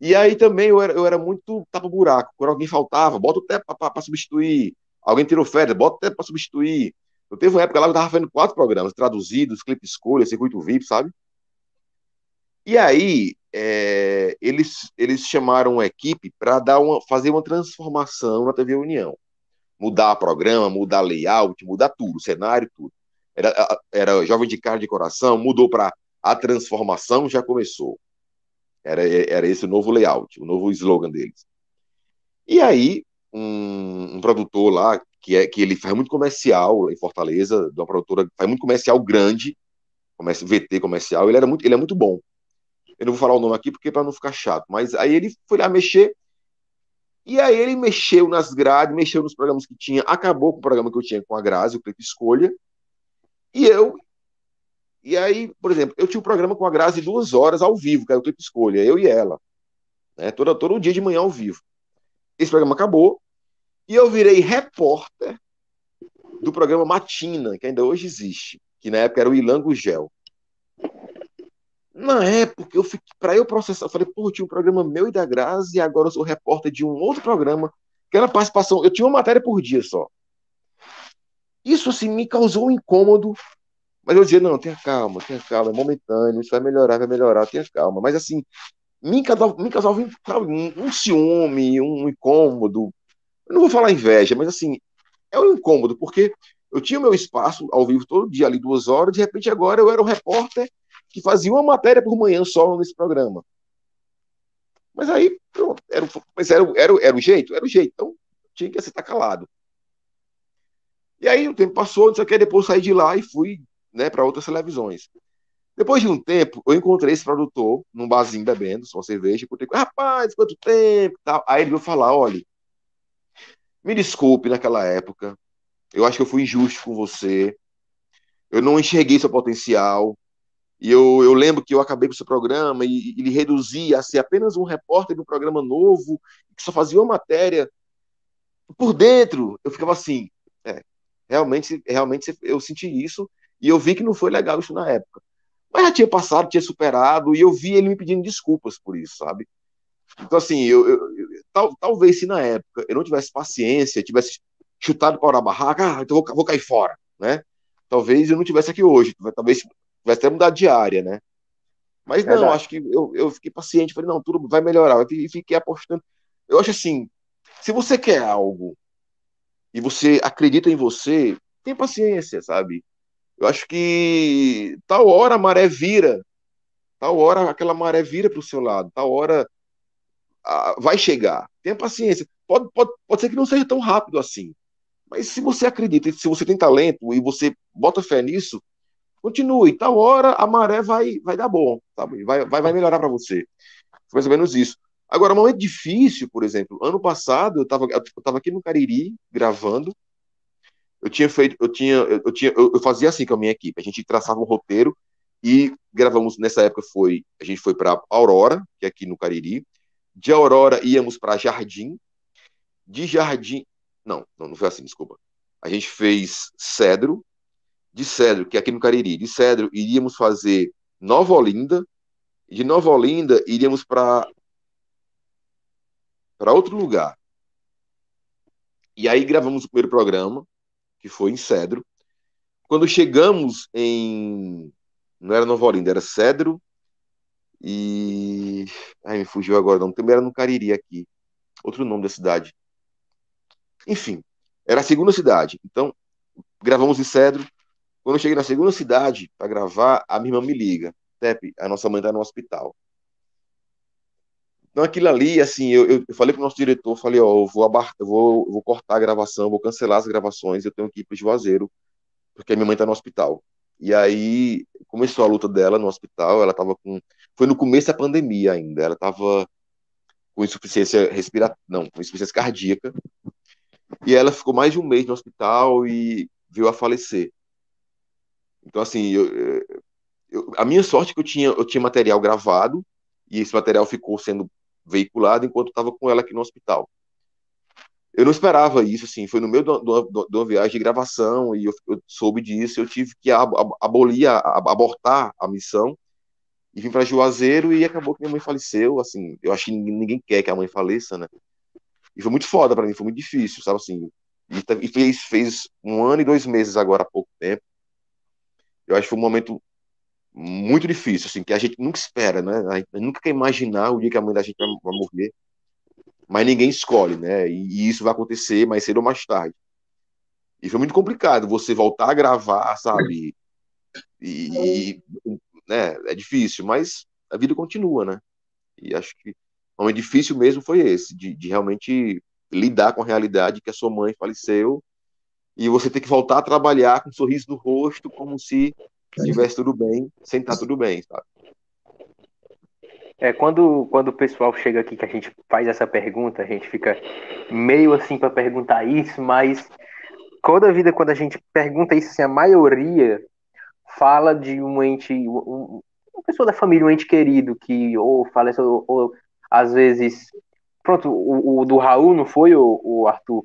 E aí também eu era, eu era muito tapa-buraco. Quando alguém faltava, bota o teto para substituir. Alguém tirou férias, bota o teto para substituir. Eu teve uma época lá que eu estava fazendo quatro programas, traduzidos, clipe escolha, circuito VIP, sabe? E aí, é, eles, eles chamaram uma equipe para dar uma, fazer uma transformação na TV União mudar programa, mudar layout, mudar tudo, cenário, tudo. Era, era Jovem de Carne de Coração, mudou para a transformação já começou. Era, era esse o novo layout, o novo slogan deles. E aí, um, um, produtor lá, que, é, que ele faz muito comercial em Fortaleza, de uma produtora faz muito comercial grande, comércio, VT comercial, ele, era muito, ele é muito bom. Eu não vou falar o nome aqui porque para não ficar chato, mas aí ele foi lá mexer e aí ele mexeu nas grades, mexeu nos programas que tinha, acabou com o programa que eu tinha com a Grazi, o Clipe Escolha. E eu. E aí, por exemplo, eu tinha um programa com a Grazi duas horas ao vivo, que era o Clipe Escolha, eu e ela. Né, todo, todo dia de manhã ao vivo. Esse programa acabou. E eu virei repórter do programa Matina, que ainda hoje existe, que na época era o Ilango Gel. Na época, eu fiquei, para eu processar, eu falei, pô, tinha um programa meu e da Grazi, e agora eu sou repórter de um outro programa, que era participação, eu tinha uma matéria por dia só. Isso, assim, me causou um incômodo, mas eu dizia, não, tenha calma, tenha calma, é momentâneo, isso vai melhorar, vai melhorar, tenha calma. Mas, assim, me causava, me causava um, um ciúme, um incômodo, eu não vou falar inveja, mas, assim, é um incômodo, porque eu tinha o meu espaço ao vivo todo dia, ali duas horas, de repente agora eu era o repórter que fazia uma matéria por manhã só nesse programa. Mas aí, pronto, era, mas era, era, era o jeito? Era o jeito. Então, tinha que aceitar calado. E aí o tempo passou, não sei o que, depois saí de lá e fui né, para outras televisões. Depois de um tempo, eu encontrei esse produtor num barzinho bebendo, só cerveja, e rapaz, quanto tempo tal. Aí ele veio falar, olha, me desculpe naquela época, eu acho que eu fui injusto com você, eu não enxerguei seu potencial, e eu, eu lembro que eu acabei com esse programa e ele reduzia a ser apenas um repórter de um programa novo, que só fazia uma matéria. Por dentro, eu ficava assim, é, realmente, realmente eu senti isso e eu vi que não foi legal isso na época. Mas já tinha passado, tinha superado e eu vi ele me pedindo desculpas por isso, sabe? Então, assim, eu, eu tal, talvez se na época eu não tivesse paciência, tivesse chutado para a barraca, ah, então vou, vou cair fora, né? Talvez eu não tivesse aqui hoje, talvez tivesse até mudado de área, né? Mas não, Verdade. acho que eu, eu fiquei paciente, falei, não, tudo vai melhorar. E fiquei apostando. Eu acho assim, se você quer algo e você acredita em você, tem paciência, sabe? Eu acho que tal hora a maré vira, tal hora aquela maré vira para o seu lado, tal hora a, vai chegar. Tenha paciência. Pode, pode, pode ser que não seja tão rápido assim. Mas se você acredita, se você tem talento e você bota fé nisso, continue, tal hora a maré vai, vai dar bom, sabe? Vai, vai, vai melhorar para você. Foi mais ou menos isso. Agora, um momento difícil, por exemplo, ano passado eu estava eu tava aqui no Cariri gravando. Eu tinha feito, eu tinha, eu tinha, eu, fazia assim com a minha equipe. A gente traçava um roteiro e gravamos nessa época foi, a gente foi para Aurora, que é aqui no Cariri. De Aurora íamos para Jardim. De Jardim, não, não, não foi assim, desculpa. A gente fez Cedro. De Cedro, que é aqui no Cariri. De Cedro iríamos fazer Nova Olinda. De Nova Olinda iríamos para para outro lugar. E aí gravamos o primeiro programa, que foi em Cedro. Quando chegamos em. Não era Nova Olinda, era Cedro. E. Ai, me fugiu agora, não. Também era no Cariri aqui. Outro nome da cidade. Enfim, era a segunda cidade. Então, gravamos em Cedro. Quando eu cheguei na segunda cidade para gravar, a minha irmã me liga. Tepe, a nossa mãe está no hospital. Então, aquilo ali, assim, eu, eu falei para o nosso diretor, falei, ó, eu vou, abar eu vou, eu vou cortar a gravação, vou cancelar as gravações, eu tenho que ir para o Juazeiro, porque minha mãe está no hospital. E aí começou a luta dela no hospital, ela estava com... Foi no começo da pandemia ainda, ela estava com insuficiência respiratória, não, com insuficiência cardíaca, e ela ficou mais de um mês no hospital e veio a falecer. Então, assim, eu, eu, a minha sorte é que eu tinha, eu tinha material gravado, e esse material ficou sendo veiculado enquanto estava com ela aqui no hospital. Eu não esperava isso, assim, foi no meio de uma viagem de gravação e eu, eu, soube disso, eu tive que ab abolir, ab abortar a missão e vim para Juazeiro e acabou que minha mãe faleceu, assim, eu acho que ninguém quer que a mãe faleça, né? E foi muito foda para mim, foi muito difícil, sabe assim, e, fez, fez um ano e dois meses agora há pouco tempo. Eu acho que foi um momento muito difícil, assim, que a gente nunca espera, né? A gente nunca quer imaginar o dia que a mãe da gente vai, morrer, mas ninguém escolhe, né? E, e, isso vai acontecer mais cedo ou mais tarde. E foi muito complicado você voltar a gravar, sabe? E, e né? É difícil, mas a vida continua, né? E acho que o momento difícil mesmo foi esse, de, de realmente lidar com a realidade que a sua mãe faleceu e você ter que voltar a trabalhar com um sorriso no rosto, como se estivesse tudo bem, sem estar tudo bem, sabe? É, quando, quando o pessoal chega aqui que a gente faz essa pergunta, a gente fica meio assim para perguntar isso, mas toda a vida quando a gente pergunta isso, assim, a maioria fala de um ente, um, uma pessoa da família, um ente querido que ou falece ou, ou às vezes, pronto, o, o, do Raul não foi o, o Arthur,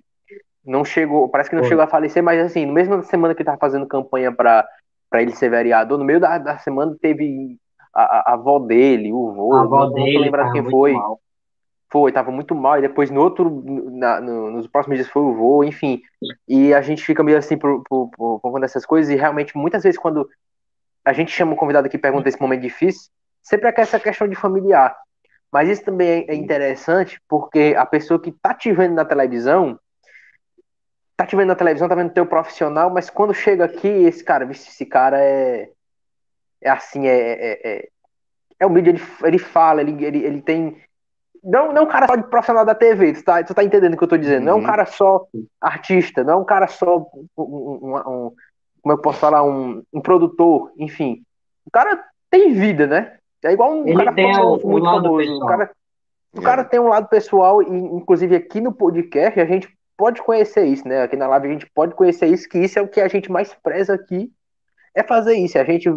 não chegou, parece que não chegou a falecer, mas assim, no mesmo semana que ele tava fazendo campanha para para ele ser vereador. No meio da, da semana teve a, a, avó dele, o vô, a avó não, dele, não lembrar quem foi. Mal. Foi, tava muito mal, e depois no outro, na, no, nos próximos dias foi o vô, enfim. E a gente fica meio assim por, por, por, por conta dessas coisas, e realmente muitas vezes quando a gente chama o convidado aqui e pergunta esse momento difícil, sempre é essa questão de familiar. Mas isso também é interessante porque a pessoa que tá te vendo na televisão, tá te vendo na televisão, tá vendo teu profissional, mas quando chega aqui, esse cara, esse cara é. É assim, é. É, é, é humilde, ele, ele fala, ele, ele, ele tem. Não, não é um cara só de profissional da TV, tu tá, tu tá entendendo o que eu tô dizendo? Não é um uhum. cara só artista, não é um cara só. Um, um, um, como eu posso falar? Um, um produtor, enfim. O cara tem vida, né? É igual um ele cara famoso, muito famoso. O cara, o cara tem um lado pessoal, e inclusive aqui no podcast a gente pode conhecer isso, né? Aqui na live a gente pode conhecer isso, que isso é o que a gente mais preza aqui, é fazer isso. A gente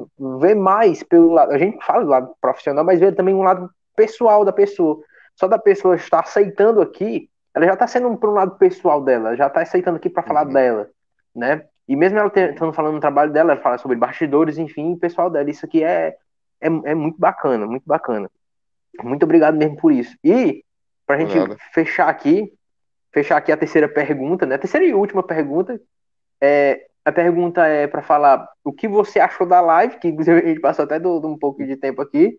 vê mais pelo lado, a gente fala do lado profissional, mas vê também um lado pessoal da pessoa. Só da pessoa estar aceitando aqui, ela já está sendo por um lado pessoal dela, já está aceitando aqui para falar uhum. dela, né? E mesmo ela estando falando no trabalho dela, ela fala sobre bastidores, enfim, pessoal dela. Isso aqui é, é, é muito bacana, muito bacana. Muito obrigado mesmo por isso. E, para a gente fechar aqui, fechar aqui a terceira pergunta, né? A terceira e última pergunta. É, a pergunta é para falar o que você achou da live, que inclusive a gente passou até do, do um pouco de tempo aqui.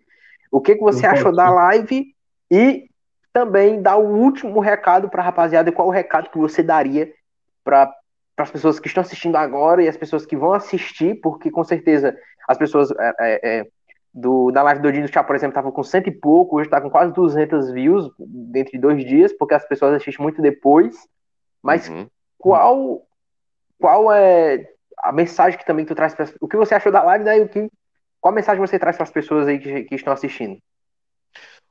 O que, que você achou da live e também dar o último recado para a rapaziada, qual o recado que você daria para as pessoas que estão assistindo agora e as pessoas que vão assistir, porque com certeza as pessoas é, é, é do, da live do Dino Chá, por exemplo, estava com cento e pouco, hoje está com quase 200 views dentro de dois dias, porque as pessoas assistem muito depois. Mas uhum. qual qual é a mensagem que também tu traz para o que você achou da live, daí o que qual mensagem você traz para as pessoas aí que, que estão assistindo?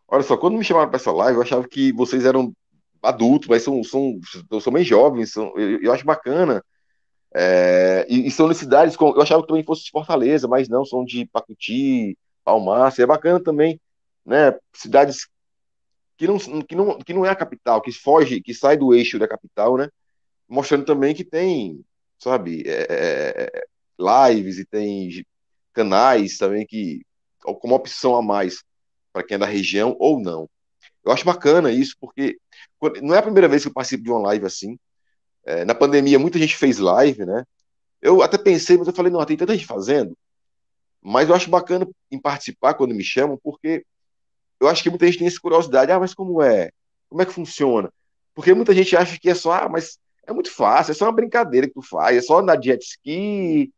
Olha só, quando me chamaram para essa live, eu achava que vocês eram adultos, mas são, são, são bem jovens, são, eu, eu acho bacana. É, e, e, são com, eu achava que também fosse de Fortaleza, mas não, são de Pacuti, Palmácia, é bacana também, né? Cidades que não, que, não, que não é a capital, que foge, que sai do eixo da capital, né? Mostrando também que tem, sabe, é, é, é lives e tem canais também que, como opção a mais para quem é da região ou não. Eu acho bacana isso, porque não é a primeira vez que eu participo de uma live assim. É, na pandemia, muita gente fez live, né? Eu até pensei, mas eu falei, não, tem tanta gente fazendo. Mas eu acho bacana em participar quando me chamam, porque eu acho que muita gente tem essa curiosidade. Ah, mas como é? Como é que funciona? Porque muita gente acha que é só, ah, mas é muito fácil, é só uma brincadeira que tu faz, é só andar de jet ski,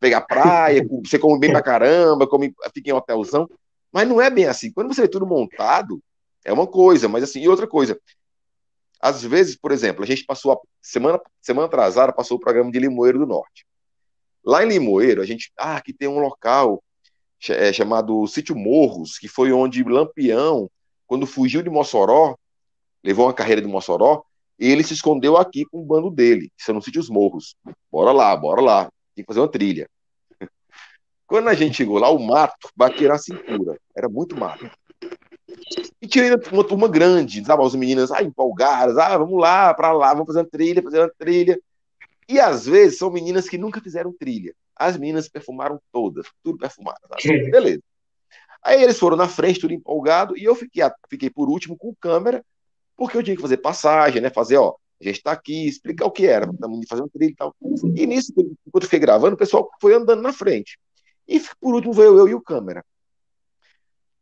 pegar praia, (laughs) você come bem pra caramba, come, fica em hotelzão. Mas não é bem assim. Quando você vê tudo montado, é uma coisa, mas assim, e outra coisa. Às vezes, por exemplo, a gente passou a semana, semana atrasada, passou o programa de Limoeiro do Norte. Lá em Limoeiro, a gente, ah, aqui tem um local é, chamado Sítio Morros, que foi onde Lampião, quando fugiu de Mossoró, levou uma carreira de Mossoró, ele se escondeu aqui com o bando dele, que são no Sítio Morros. Bora lá, bora lá, tem que fazer uma trilha. (laughs) Quando a gente chegou lá, o mato batia na cintura, era muito mato. E tinha uma turma grande, sabe? As meninas ah, empolgadas, ah, vamos lá, para lá, vamos fazer uma trilha, fazer uma trilha. E às vezes são meninas que nunca fizeram trilha. As meninas perfumaram todas, tudo perfumado. Sabe? Beleza. Aí eles foram na frente, tudo empolgado, e eu fiquei, fiquei por último com câmera, porque eu tinha que fazer passagem, né? Fazer, ó, a gente tá aqui, explicar o que era, estamos fazendo trilha e tal. E nisso, enquanto eu fiquei gravando, o pessoal foi andando na frente. E por último veio eu e o câmera.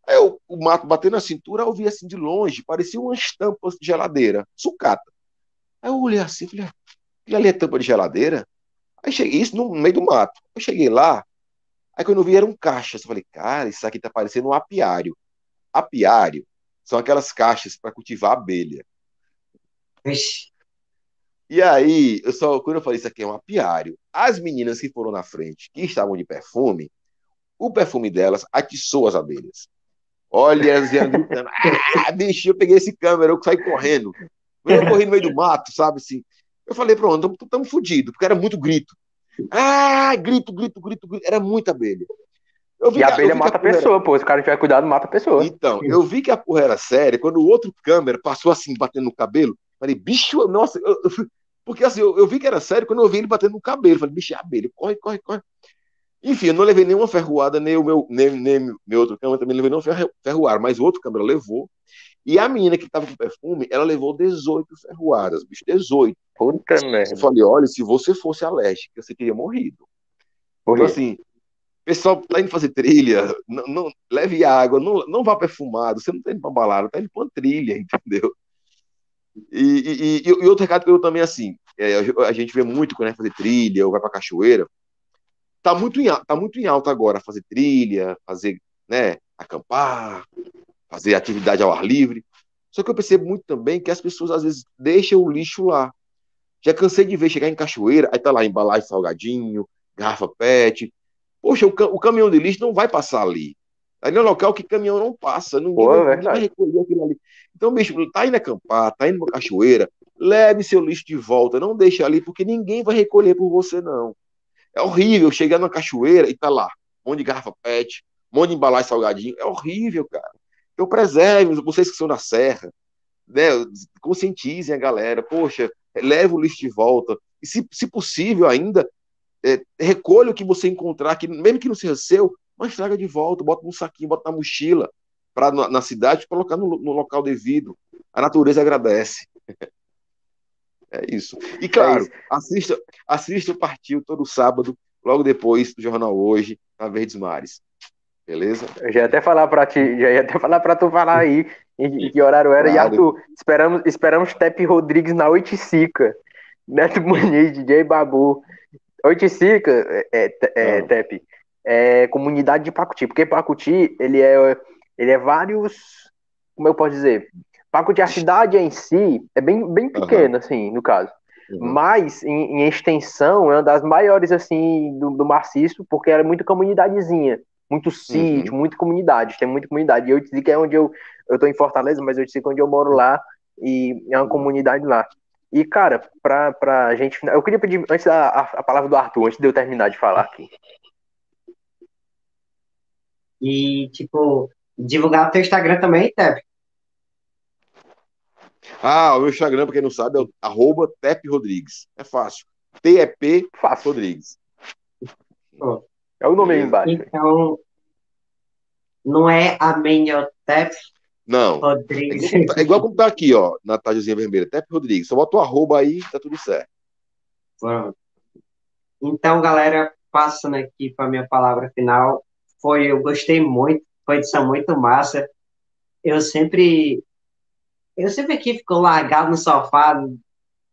Aí eu, o mato batendo na cintura, eu vi assim de longe, parecia umas tampas de geladeira, sucata. Aí eu olhei assim, falei, Aquilo ali é tampa de geladeira. Aí cheguei, isso no meio do mato. Eu cheguei lá, aí quando eu vi eram caixas. Eu falei, cara, isso aqui tá parecendo um apiário. Apiário são aquelas caixas para cultivar abelha. Ixi. E aí, eu só, quando eu falei isso aqui é um apiário, as meninas que foram na frente, que estavam de perfume, o perfume delas atiçou as abelhas. Olha, elas iam gritando, ah, bicho, eu peguei esse câmera, eu saí correndo. Eu corri no meio do mato, sabe assim. Eu falei, pronto, estamos fodidos, porque era muito grito. Ah, grito, grito, grito, grito. Era muita abelha. e a abelha mata a, a pessoa, era... pô. Se o cara não tiver cuidado, mata a pessoa. Então, eu vi que a porra era séria. Quando o outro câmera passou assim, batendo no cabelo, falei, bicho, nossa, eu, eu, porque assim, eu, eu, vi que era sério quando eu vi ele batendo no cabelo. Falei, bicho, é abelha, corre, corre, corre. Enfim, eu não levei nenhuma ferroada, nem o meu, nem, nem meu outro câmera também levei nenhuma ferroada, mas o outro câmera levou. E a menina que estava com perfume, ela levou 18 ferroadas, bicho, 18. Puta merda. Eu falei, olha, se você fosse alérgica, você teria morrido. Então, assim, pessoal tá indo fazer trilha, não, não leve água, não, não vá perfumado, você não tá indo pra balada, tá indo pra uma trilha, (laughs) entendeu? E, e, e, e outro recado que eu também, assim, é, a gente vê muito quando vai fazer trilha ou vai pra cachoeira, tá muito em, tá muito em alta agora fazer trilha, fazer, né, acampar, fazer atividade ao ar livre. Só que eu percebo muito também que as pessoas às vezes deixam o lixo lá. Já cansei de ver chegar em cachoeira, aí tá lá embalagem salgadinho, garrafa PET. Poxa, o, o caminhão de lixo não vai passar ali. Ali é um local que caminhão não passa, ninguém, Pô, vai, vai recolher aquilo ali. Então, bicho, tá indo acampar, tá indo pra cachoeira, leve seu lixo de volta, não deixe ali, porque ninguém vai recolher por você, não. É horrível chegar na cachoeira e tá lá, um monte de garrafa PET, um monte de embalagem salgadinho. É horrível, cara. Então preserve, vocês que são na serra, né, conscientizem a galera, poxa, leve o lixo de volta, e se, se possível ainda, é, recolha o que você encontrar, que, mesmo que não seja seu, mas traga de volta, bota num saquinho, bota na mochila, para na, na, cidade, colocar no, no, local devido. A natureza agradece. (laughs) é isso. E é claro, é assista, assista o Partiu todo sábado, logo depois do Jornal Hoje, na Verdes Mares. Beleza? Eu já ia até falar para ti, já ia até falar para tu falar aí em que horário era. Claro. E Arthur, esperamos, esperamos Tepe Rodrigues na Oiticica. Neto Muniz, DJ Babu. Oiticica, é, é, é Tepe, é comunidade de Pacuti, porque Pacuti, ele é, ele é vários, como eu posso dizer, Pacuti, a cidade em si, é bem, bem pequena, uhum. assim, no caso. Uhum. Mas, em, em, extensão, é uma das maiores, assim, do, do Maciço, porque era muito comunidadezinha. Muito sítio, uhum. muita comunidade, tem muita comunidade. E eu te digo que é onde eu, eu tô em Fortaleza, mas eu te digo onde eu moro lá, e é uma comunidade lá. E, cara, pra, pra gente. Eu queria pedir antes a, a, palavra do Arthur, antes de eu terminar de falar aqui. E, tipo, divulgar o teu Instagram também, Tep. Ah, o meu Instagram, pra quem não sabe, é o arroba Tep Rodrigues. É fácil. T-E-P fácil. Rodrigues. É o nome aí embaixo. Então, não é a Menhotep não. Rodrigues. É igual, é igual como tá aqui, ó, na tajazinha vermelha. Tep Rodrigues. Só bota o arroba aí, tá tudo certo. Pronto. Então, galera, passando aqui para minha palavra final. Foi, eu gostei muito, foi edição muito massa. Eu sempre eu sempre aqui fico largado no sofá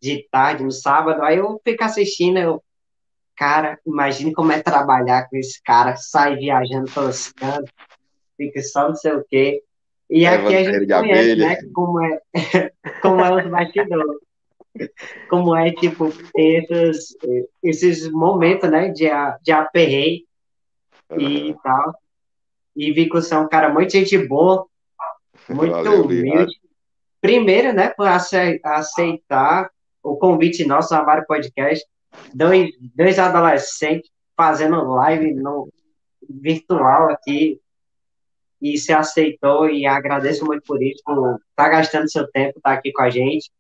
de tarde, no sábado, aí eu fico assistindo, eu, cara, imagine como é trabalhar com esse cara, sai viajando cantos, fica só não sei o quê. E é, aqui a gente conhece, né, como é, (laughs) como é os bastidores. Como é, tipo, esses, esses momentos, né, de, de aperreio e tal. E vi que você é um cara muito gente boa, muito Valeu, humilde. Obrigado. Primeiro, né, por aceitar o convite nosso ao Mário Podcast. Dois, dois adolescentes fazendo live no virtual aqui. E se aceitou e agradeço muito por isso, por estar tá gastando seu tempo, estar tá aqui com a gente.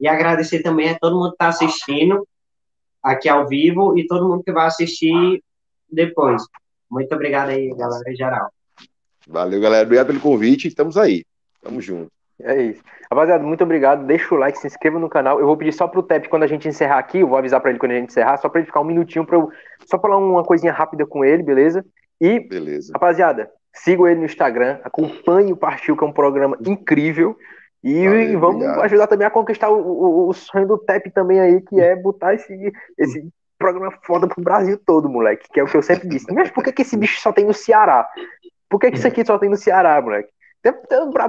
E agradecer também a todo mundo que está assistindo aqui ao vivo e todo mundo que vai assistir depois. Muito obrigado aí, galera, em geral. Valeu, galera. Obrigado pelo convite. Estamos aí. Tamo junto. É isso. Rapaziada, muito obrigado. Deixa o like, se inscreva no canal. Eu vou pedir só pro Tep quando a gente encerrar aqui. Eu vou avisar para ele quando a gente encerrar, só para ele ficar um minutinho para eu só falar uma coisinha rápida com ele, beleza? E, beleza. rapaziada, sigam ele no Instagram, acompanhe o Partiu, que é um programa incrível. E Valeu, vamos obrigado. ajudar também a conquistar o, o, o, sonho do Tep também aí, que é botar esse, esse programa foda pro Brasil todo, moleque. Que é o que eu sempre disse. Mas por que, que esse bicho só tem no Ceará? Por que, que isso aqui só tem no Ceará, moleque?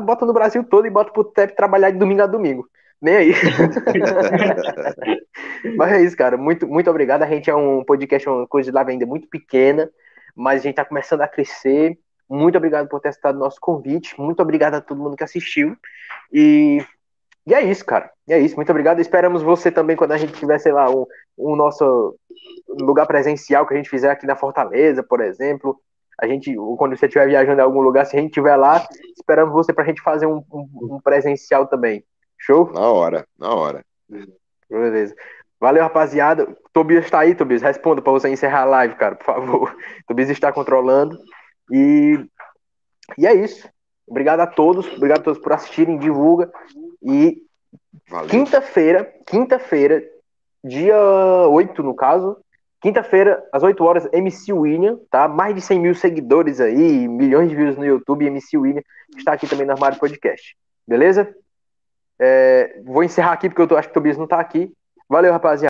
Bota no Brasil todo e bota pro TEP trabalhar de domingo a domingo. Nem aí. (laughs) mas é isso, cara. Muito, muito obrigado. A gente é um podcast, uma coisa de lá ainda muito pequena, mas a gente tá começando a crescer. Muito obrigado por ter aceitado o nosso convite. Muito obrigado a todo mundo que assistiu. E, e é isso, cara. É isso. Muito obrigado. Esperamos você também quando a gente tiver, sei lá, um, um nosso lugar presencial que a gente fizer aqui na Fortaleza, por exemplo a gente, quando você estiver viajando em algum lugar, se a gente estiver lá, esperamos você para a gente fazer um, um, um, presencial também. Show? Na hora, na hora. Beleza. Valeu, rapaziada. Tobias está aí, Tobias. Responda para você encerrar a live, cara, por favor. (laughs) Tobias está controlando. E, e é isso. Obrigado a todos. Obrigado a todos por assistirem. Divulga. E quinta-feira, quinta-feira, dia 8, no caso, Quinta-feira, às 8 horas, MC William, tá? Mais de 100 mil seguidores aí, milhões de views no YouTube. MC William está aqui também no Armário Podcast. Beleza? É, vou encerrar aqui porque eu tô, acho que o Tobias não tá aqui. Valeu, rapaziada.